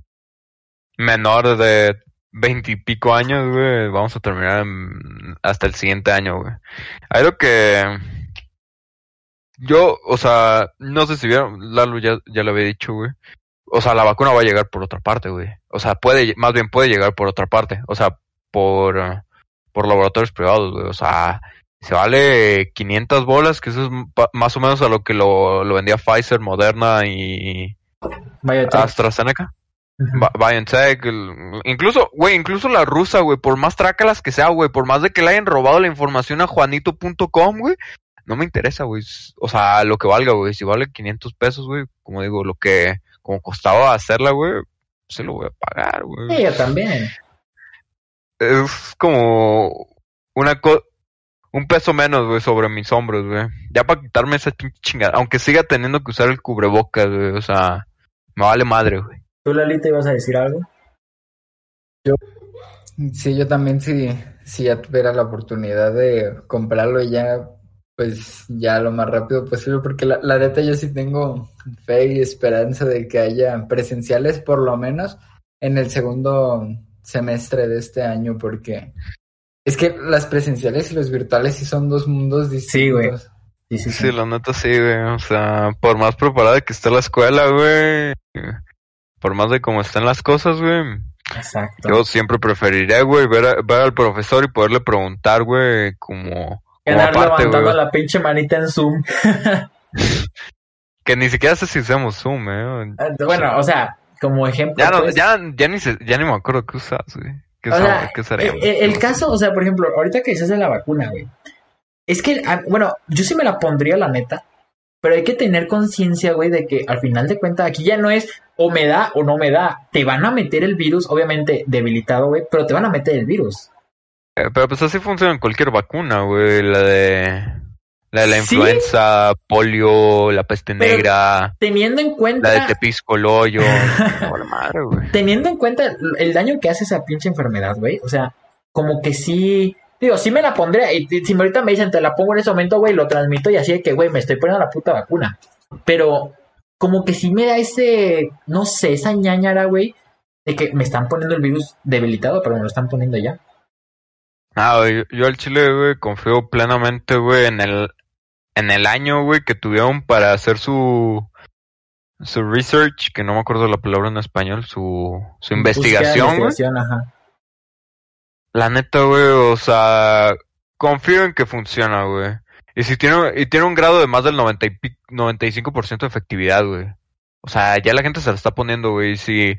menor de veintipico años, güey, vamos a terminar en- hasta el siguiente año, güey. Hay lo que yo, o sea, no sé si vieron, Lalo ya, ya lo había dicho, güey. O sea, la vacuna va a llegar por otra parte, güey. O sea, puede, más bien puede llegar por otra parte. O sea, por, eh, por laboratorios privados, güey. O sea, se vale 500 bolas, que eso es más o menos a lo que lo, lo vendía Pfizer, Moderna y Vaya, AstraZeneca. Ba- BioNTech, el- incluso, güey, incluso la rusa, güey, por más trácalas que sea, güey, por más de que le hayan robado la información a juanito.com, güey, no me interesa, güey. O sea, lo que valga, güey, si vale 500 pesos, güey, como digo, lo que como costaba hacerla, güey, se lo voy a pagar, güey. Sí, yo también. Es como una co un peso menos, güey, sobre mis hombros, güey. Ya para quitarme esa chingada. Aunque siga teniendo que usar el cubrebocas, güey. O sea, me vale madre, güey. ¿Tú, Lalita, ibas a decir algo? Sí, yo también si, si ya tuviera la oportunidad de comprarlo ya, pues ya lo más rápido posible, porque la, la neta yo sí tengo fe y esperanza de que haya presenciales por lo menos en el segundo semestre de este año, porque es que las presenciales y los virtuales sí son dos mundos Sí, güey. distintos. Sí, sí, Sí, la neta sí, güey. O sea, por más preparada que esté la escuela, güey. Por más de cómo estén las cosas, güey. Exacto. Yo siempre preferiría, güey, ver, a- ver al profesor y poderle preguntar, güey, como, Andar aparte, levantando güey. la pinche manita en Zoom. *laughs* Que ni siquiera sé si usamos Zoom, eh. bueno, o sea, como ejemplo. Ya no, pues, ya, ya ni se, ya ni me acuerdo qué usas, güey. ¿Qué, O sea, ¿Qué el, usaríamos? el- el caso, o sea, por ejemplo, ahorita que dices de la vacuna, güey. Es que, ah, bueno, yo sí me la pondría, la neta. Pero hay que tener conciencia, güey, de que al final de cuentas aquí ya no es o me da o no me da. Te van a meter el virus, obviamente debilitado, güey, pero te van a meter el virus. Eh, Pero pues así funciona en cualquier vacuna, güey. La de, la de la Sí. influenza, polio, la peste Pero- negra, Teniendo en la de cuenta, Tepisco, el hoyo. *laughs* Madre, güey. teniendo en cuenta el, daño que hace esa pinche enfermedad, güey. O sea, como que sí. Digo, sí me la pondría. Y si ahorita me dicen, te la pongo en ese momento, güey, lo transmito y así de que, güey, me estoy poniendo la puta vacuna. Pero, como que sí me da ese, no sé, esa ñañara, güey, de que me están poniendo el virus debilitado, pero me lo están poniendo ya. Ah, yo, yo al Chile, güey, confío plenamente, güey, en el, en el año, güey, que tuvieron para hacer su, su research, que no me acuerdo la palabra en español, su, su investigación, güey. Ajá. La neta, güey, o sea, confío en que funciona, güey. Y si tiene, y tiene un grado de más del 90 y pi- 95% de efectividad, güey. O sea, ya la gente se la está poniendo, güey. Si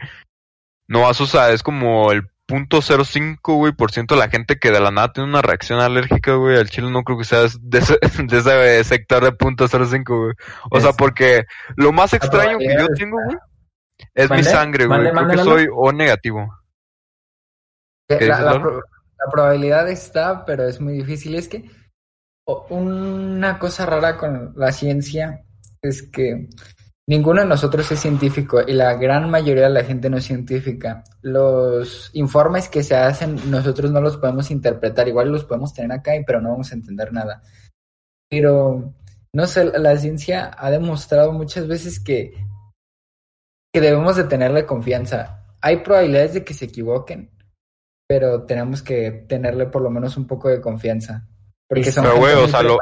no vas, o sea, es como el punto 05, güey, por ciento de la gente que de la nada tiene una reacción alérgica, güey. Al chile no creo que sea de ese, *laughs* de ese sector de punto 05, güey. O sea, Es- porque lo más extraño que yo tengo, güey, es mi sangre, güey. ¿Mande, Creo mande, que soy O negativo. ¿Qué La, dices, la Lalo? pro- la probabilidad está, pero es muy difícil. Es que una cosa rara con la ciencia es que ninguno de nosotros es científico y la gran mayoría de la gente no es científica. Los informes que se hacen nosotros no los podemos interpretar, igual los podemos tener acá, pero no vamos a entender nada. Pero, no sé, la ciencia ha demostrado muchas veces que, que debemos de tenerle confianza. Hay probabilidades de que se equivoquen, pero tenemos que tenerle por lo menos un poco de confianza. Porque son Pero, güey, o sea, lo-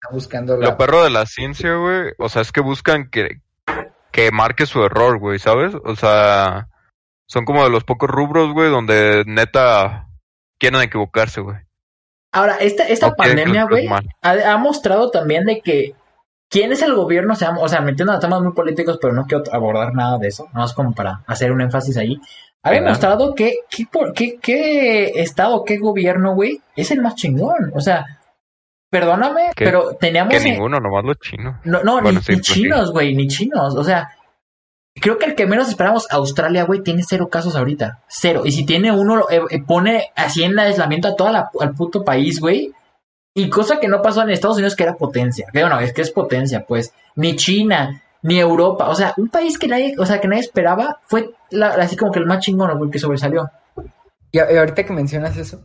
está buscando la... Lo perro de la ciencia, güey, o sea, es que buscan que, que marque su error, güey, ¿sabes? O sea, son como de los pocos rubros, güey, donde neta quieren equivocarse, güey. Ahora, esta, esta No que pandemia, güey, ha, ha mostrado también de que quién es el gobierno, o sea, o sea, metiendo a temas muy políticos, pero no quiero abordar nada de eso, nada más como para hacer un énfasis ahí. Ha demostrado que, que, por- que, qué estado, qué gobierno, güey, es el más chingón. O sea, perdóname, Que- pero teníamos... Que ninguno, nomás los chinos. No, no, Bueno, ni, sí, ni sí. chinos, güey, ni chinos. O sea, creo que el que menos esperamos, Australia, güey, tiene cero casos ahorita. Cero. Y si tiene uno, lo- eh, eh, pone así en aislamiento a todo al puto país, güey. Y cosa que no pasó en Estados Unidos, que era potencia. Que bueno, es que es potencia, pues. Ni China, ni Europa. O sea, un país que nadie, o sea, que nadie esperaba, fue la- así como que el más chingón, güey, que sobresalió. Y ahorita que mencionas eso,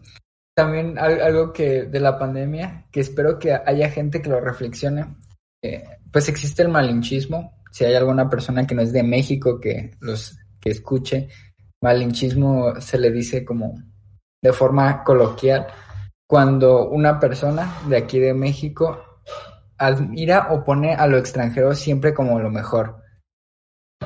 también al- algo que de la pandemia, que espero que haya gente que lo reflexione, eh, pues existe el malinchismo. Si hay alguna persona que no es de México que los que escuche, malinchismo se le dice como de forma coloquial cuando una persona de aquí de México admira o pone a lo extranjero siempre como lo mejor.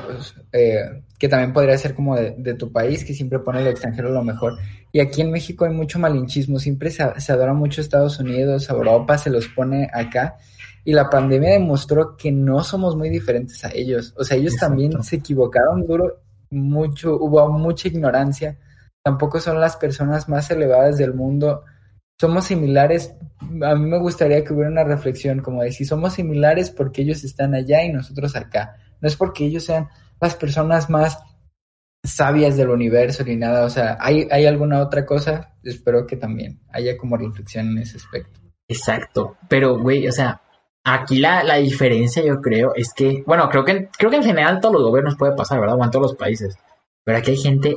Pues, eh, que también podría ser como de, de tu país, que siempre pone lo extranjero lo mejor. Y aquí en México hay mucho malinchismo, siempre se, se adora mucho Estados Unidos, Europa, se los pone acá. Y la pandemia demostró que no somos muy diferentes a ellos. O sea, ellos Exacto. también se equivocaron duro, mucho, hubo mucha ignorancia. Tampoco son las personas más elevadas del mundo. Somos similares. A mí me gustaría que hubiera una reflexión como de si somos similares porque ellos están allá y nosotros acá. No es porque ellos sean las personas más sabias del universo ni nada, o sea, ¿hay, hay alguna otra cosa? Espero que también haya como reflexión en ese aspecto. Exacto, pero güey, o sea, aquí la, la diferencia yo creo es que, bueno, creo que, creo que en general todos los gobiernos puede pasar, ¿verdad? O en todos los países, pero aquí hay gente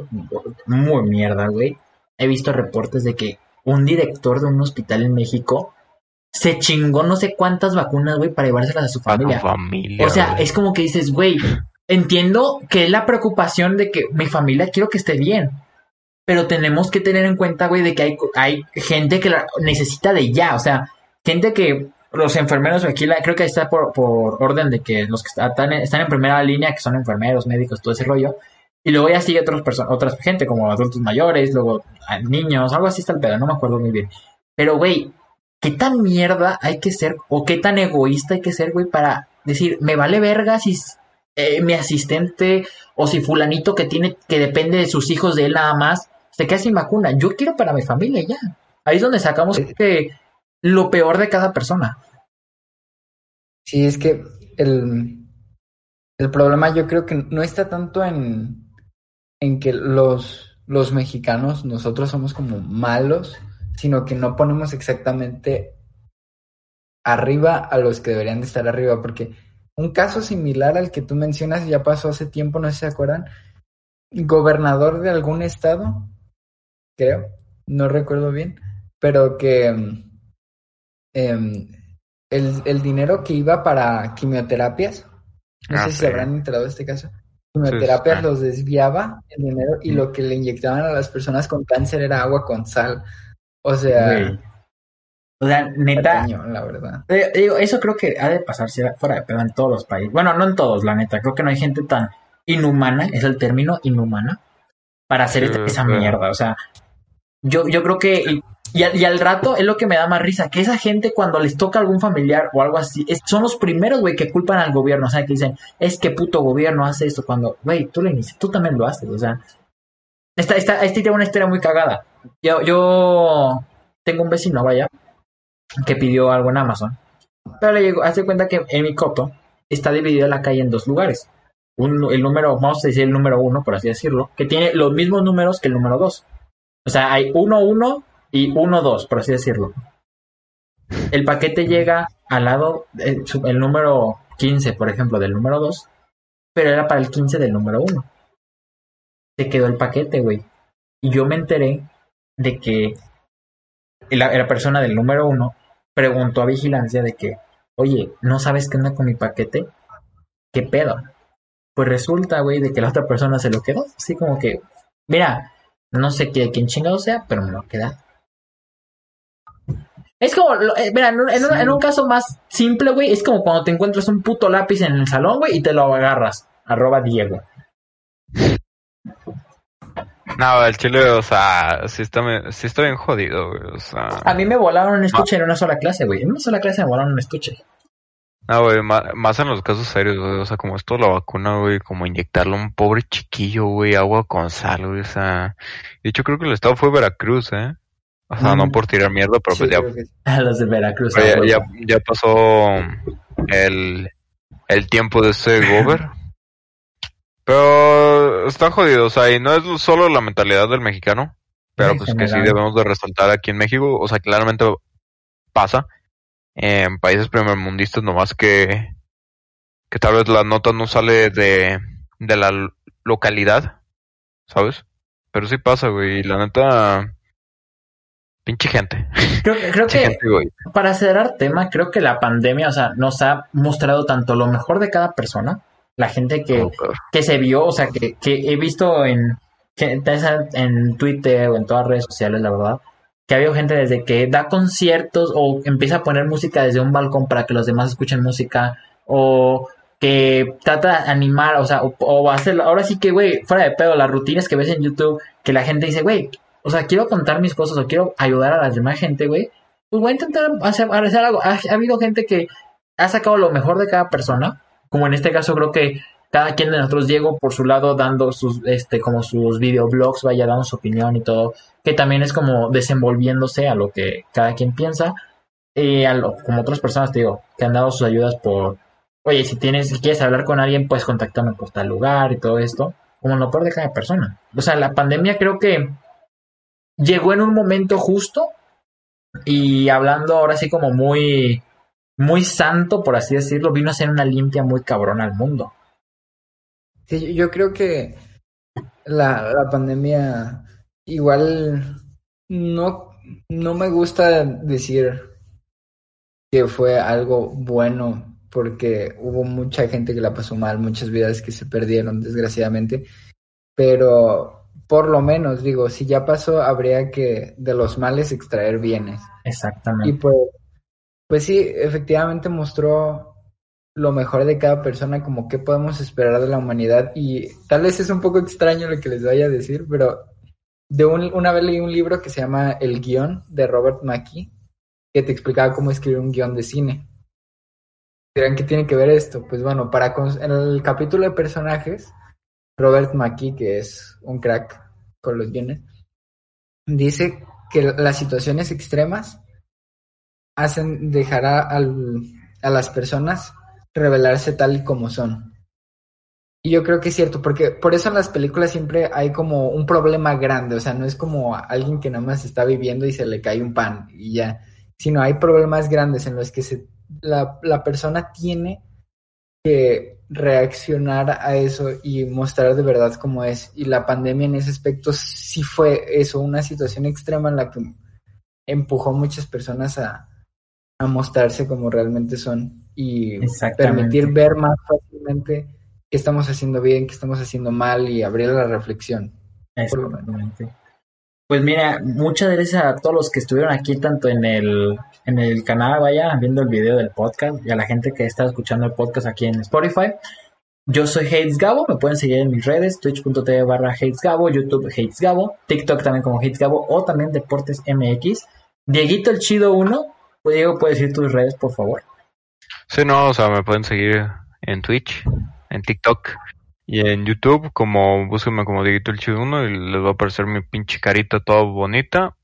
muy mierda, güey. He visto reportes de que un director de un hospital en México se chingó no sé cuántas vacunas, güey, para llevárselas a su familia. familia o sea, es como que dices, güey, entiendo que es la preocupación de que mi familia quiero que esté bien. Pero tenemos que tener en cuenta, güey, de que hay, hay gente que la necesita de ya. O sea, gente que los enfermeros aquí, la, creo que está por, por orden de que los que están, están en primera línea, que son enfermeros, médicos, todo ese rollo. Y luego ya sigue otras personas, otras gente como adultos mayores, luego a niños, algo así está el pedo, no me acuerdo muy bien. Pero, güey, ¿qué tan mierda hay que ser o qué tan egoísta hay que ser, güey, para decir, me vale verga si eh, mi asistente o si fulanito que tiene, que depende de sus hijos de él nada más, se queda sin vacuna? Yo quiero para mi familia ya. Ahí es donde sacamos lo peor de cada persona. Sí, es que el, el problema yo creo que no está tanto en, en que los, los mexicanos, nosotros somos como malos, sino que no ponemos exactamente arriba a los que deberían de estar arriba, porque un caso similar al que tú mencionas ya pasó hace tiempo, no sé si se acuerdan, gobernador de algún estado, creo, no recuerdo bien, pero que eh, el, el, dinero que iba para quimioterapias, no Ah, sé si habrán enterado de este caso, quimioterapias Sí, sí. los desviaba el dinero y lo que le inyectaban a las personas con cáncer era agua con sal. O sea. O sea, neta, cañón, la verdad. Eh, digo, eso creo que ha de pasarse fuera de pedo en todos los países. Bueno, no en todos, la neta. Creo que no hay gente tan inhumana, es el término inhumana, para hacer Sí, esta- esa mierda. O sea, yo, yo creo que. Y, y al, y al rato es lo que me da más risa, que esa gente cuando les toca algún familiar o algo así, es- son los primeros, güey, que culpan al gobierno. O sea, que dicen, es que puto gobierno hace esto cuando, güey, tú lo inicias, tú también lo haces. O sea, esta, esta, esta tiene una historia muy cagada. Yo, yo tengo un vecino, vaya, que pidió algo en Amazon. Pero le llegó, hace cuenta que en mi coto está dividida la calle en dos lugares. El número, vamos a decir el número uno, por así decirlo, que tiene los mismos números que el número dos. O sea, hay uno uno y uno dos, por así decirlo. El paquete llega al lado, eh, el número 15, por ejemplo, del número 2, pero era para el 15 del número 1. Se quedó el paquete, güey. Y yo me enteré de que la, la persona del número 1 preguntó a vigilancia de que, oye, ¿no sabes qué onda con mi paquete? ¿Qué pedo? Pues resulta, güey, de que la otra persona se lo quedó. Así como que, mira, no sé qué, quién chingado sea, pero me lo queda. Es como, lo- eh, mira, en un, en un- Sí. en un caso más simple, güey, es como cuando te encuentras un puto lápiz en el salón, güey, y te lo agarras. Arroba Diego. No, el chile, o sea, sí está, me- sí está bien jodido, güey. O sea, A mí me volaron un estuche en una sola clase, güey. En una sola clase me volaron un estuche. no, güey, más, en los casos serios, güey. O sea, como esto de la vacuna, güey, como inyectarle a un pobre chiquillo, güey, agua con sal, güey. O sea, de hecho, creo que el estado fue Veracruz, ¿eh? O sea, Mm. no por tirar mierda, pero Sí, pues ya, que. *laughs* A los de Veracruz. ya, ya pasó el, el tiempo de ese gober. Pero está jodido, o sea, y no es solo la mentalidad del mexicano, pero En pues que sí debemos de resaltar aquí en México, o sea, claramente pasa en países primermundistas, nomás que, que tal vez la nota no sale de, de la localidad, ¿sabes? Pero sí pasa, güey, y la neta, pinche gente, Creo, creo pinche que gente, para cerrar tema, creo que la pandemia, o sea, nos ha mostrado tanto lo mejor de cada persona, la gente que, que se vio, o sea, que, que he visto en, en Twitter o en todas las redes sociales, la verdad, que ha habido gente desde que da conciertos o empieza a poner música desde un balcón para que los demás escuchen música, o que trata de animar, o sea, o, o hacer, ahora sí que, güey, fuera de pedo, las rutinas que ves en YouTube, que la gente dice, güey, o sea, quiero contar mis cosas o quiero ayudar a las demás gente, güey, pues voy a intentar hacer, hacer algo. Ha, ha habido gente que ha sacado lo mejor de cada persona, como en este caso creo que cada quien de nosotros, Diego, por su lado, dando sus, este, como sus videoblogs, vaya dando su opinión y todo, que también es como desenvolviéndose a lo que cada quien piensa, y a lo- como otras personas, te digo, que han dado sus ayudas por, oye, si tienes, si quieres hablar con alguien, pues contáctame por tal lugar y todo esto, como lo peor de cada persona. O sea, la pandemia creo que llegó en un momento justo y hablando ahora sí como muy, muy santo, por así decirlo, vino a ser una limpia muy cabrona al mundo. Sí, yo creo que la, la pandemia igual no, no me gusta decir que fue algo bueno porque hubo mucha gente que la pasó mal, muchas vidas que se perdieron desgraciadamente, pero por lo menos digo, si ya pasó, habría que de los males extraer bienes. Exactamente. Y pues, pues sí, efectivamente mostró lo mejor de cada persona, como qué podemos esperar de la humanidad. Y tal vez es un poco extraño lo que les vaya a decir, pero de un, una vez leí un libro que se llama El guion de Robert Mackie, que te explicaba cómo escribir un guion de cine. ¿Dirán qué tiene que ver esto? Pues bueno, para en el capítulo de personajes, Robert Mackie, que es un crack con los guiones, dice que las situaciones extremas hacen dejar a, a las personas revelarse tal y como son. Y yo creo que es cierto, porque por eso en las películas siempre hay como un problema grande, o sea, no es como alguien que nada más está viviendo y se le cae un pan y ya, sino hay problemas grandes en los que se, la, la persona tiene que reaccionar a eso y mostrar de verdad cómo es. Y la pandemia en ese aspecto sí fue eso, una situación extrema en la que empujó a muchas personas a, a mostrarse como realmente son y permitir ver más fácilmente qué estamos haciendo bien, qué estamos haciendo mal y abrir la reflexión. Exactamente. Pues mira, muchas gracias a todos los que estuvieron aquí, tanto en el, en el canal, vaya, viendo el video del podcast, y a la gente que está escuchando el podcast aquí en Spotify. Yo soy Hates Gabo, me pueden seguir en mis redes, twitch.tv barra Hates Gabo, YouTube Hates Gabo, TikTok también como Hates Gabo, o también Deportes MX. Dieguito el Chido 1, Diego, ¿puedes decir tus redes, por favor? Sí, no, o sea, me pueden seguir en Twitch, en TikTok y en YouTube, como búsquenme como Dieguito el Chido 1 y les va a aparecer mi pinche carita toda bonita.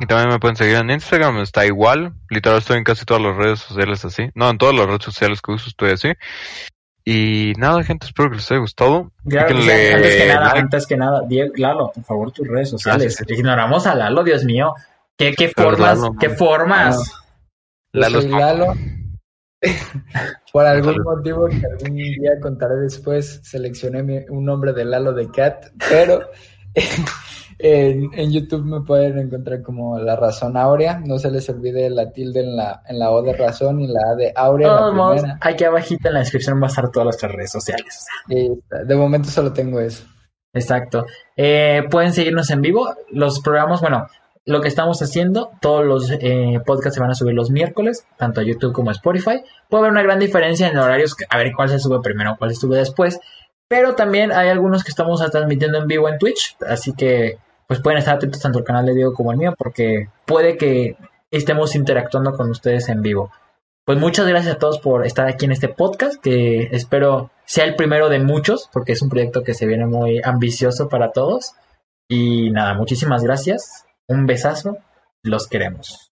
Y también me pueden seguir en Instagram, está igual. Literal estoy en casi todas las redes sociales así. No, en todas las redes sociales que uso estoy así. Y nada, gente, espero que les haya gustado. antes que nada, antes que nada, Diego, Lalo, por favor, tus redes sociales. Ignoramos a Lalo, Dios mío. ¿Qué, qué formas? ¿Qué formas? Lalo. Lalo. *laughs* Por algún motivo que algún día contaré después, seleccioné un nombre de Lalo de Cat, pero *laughs* en, YouTube me pueden encontrar como La Razón Áurea. No se les olvide la tilde en la, en la O de razón y la A de Áurea. aquí abajito en la descripción va a estar todas nuestras redes sociales. de momento solo tengo eso. Exacto. Eh, pueden seguirnos en vivo. Los programas, bueno, lo que estamos haciendo, todos los eh, podcasts se van a subir los miércoles, tanto a YouTube como a Spotify. Puede haber una gran diferencia en horarios, a ver cuál se sube primero, cuál se sube después. Pero también hay algunos que estamos transmitiendo en vivo en Twitch, así que pues pueden estar atentos tanto al canal de Diego como al mío, porque puede que estemos interactuando con ustedes en vivo. Pues muchas gracias a todos por estar aquí en este podcast, que espero sea el primero de muchos, porque es un proyecto que se viene muy ambicioso para todos. Y nada, muchísimas gracias. Un besazo. Los queremos.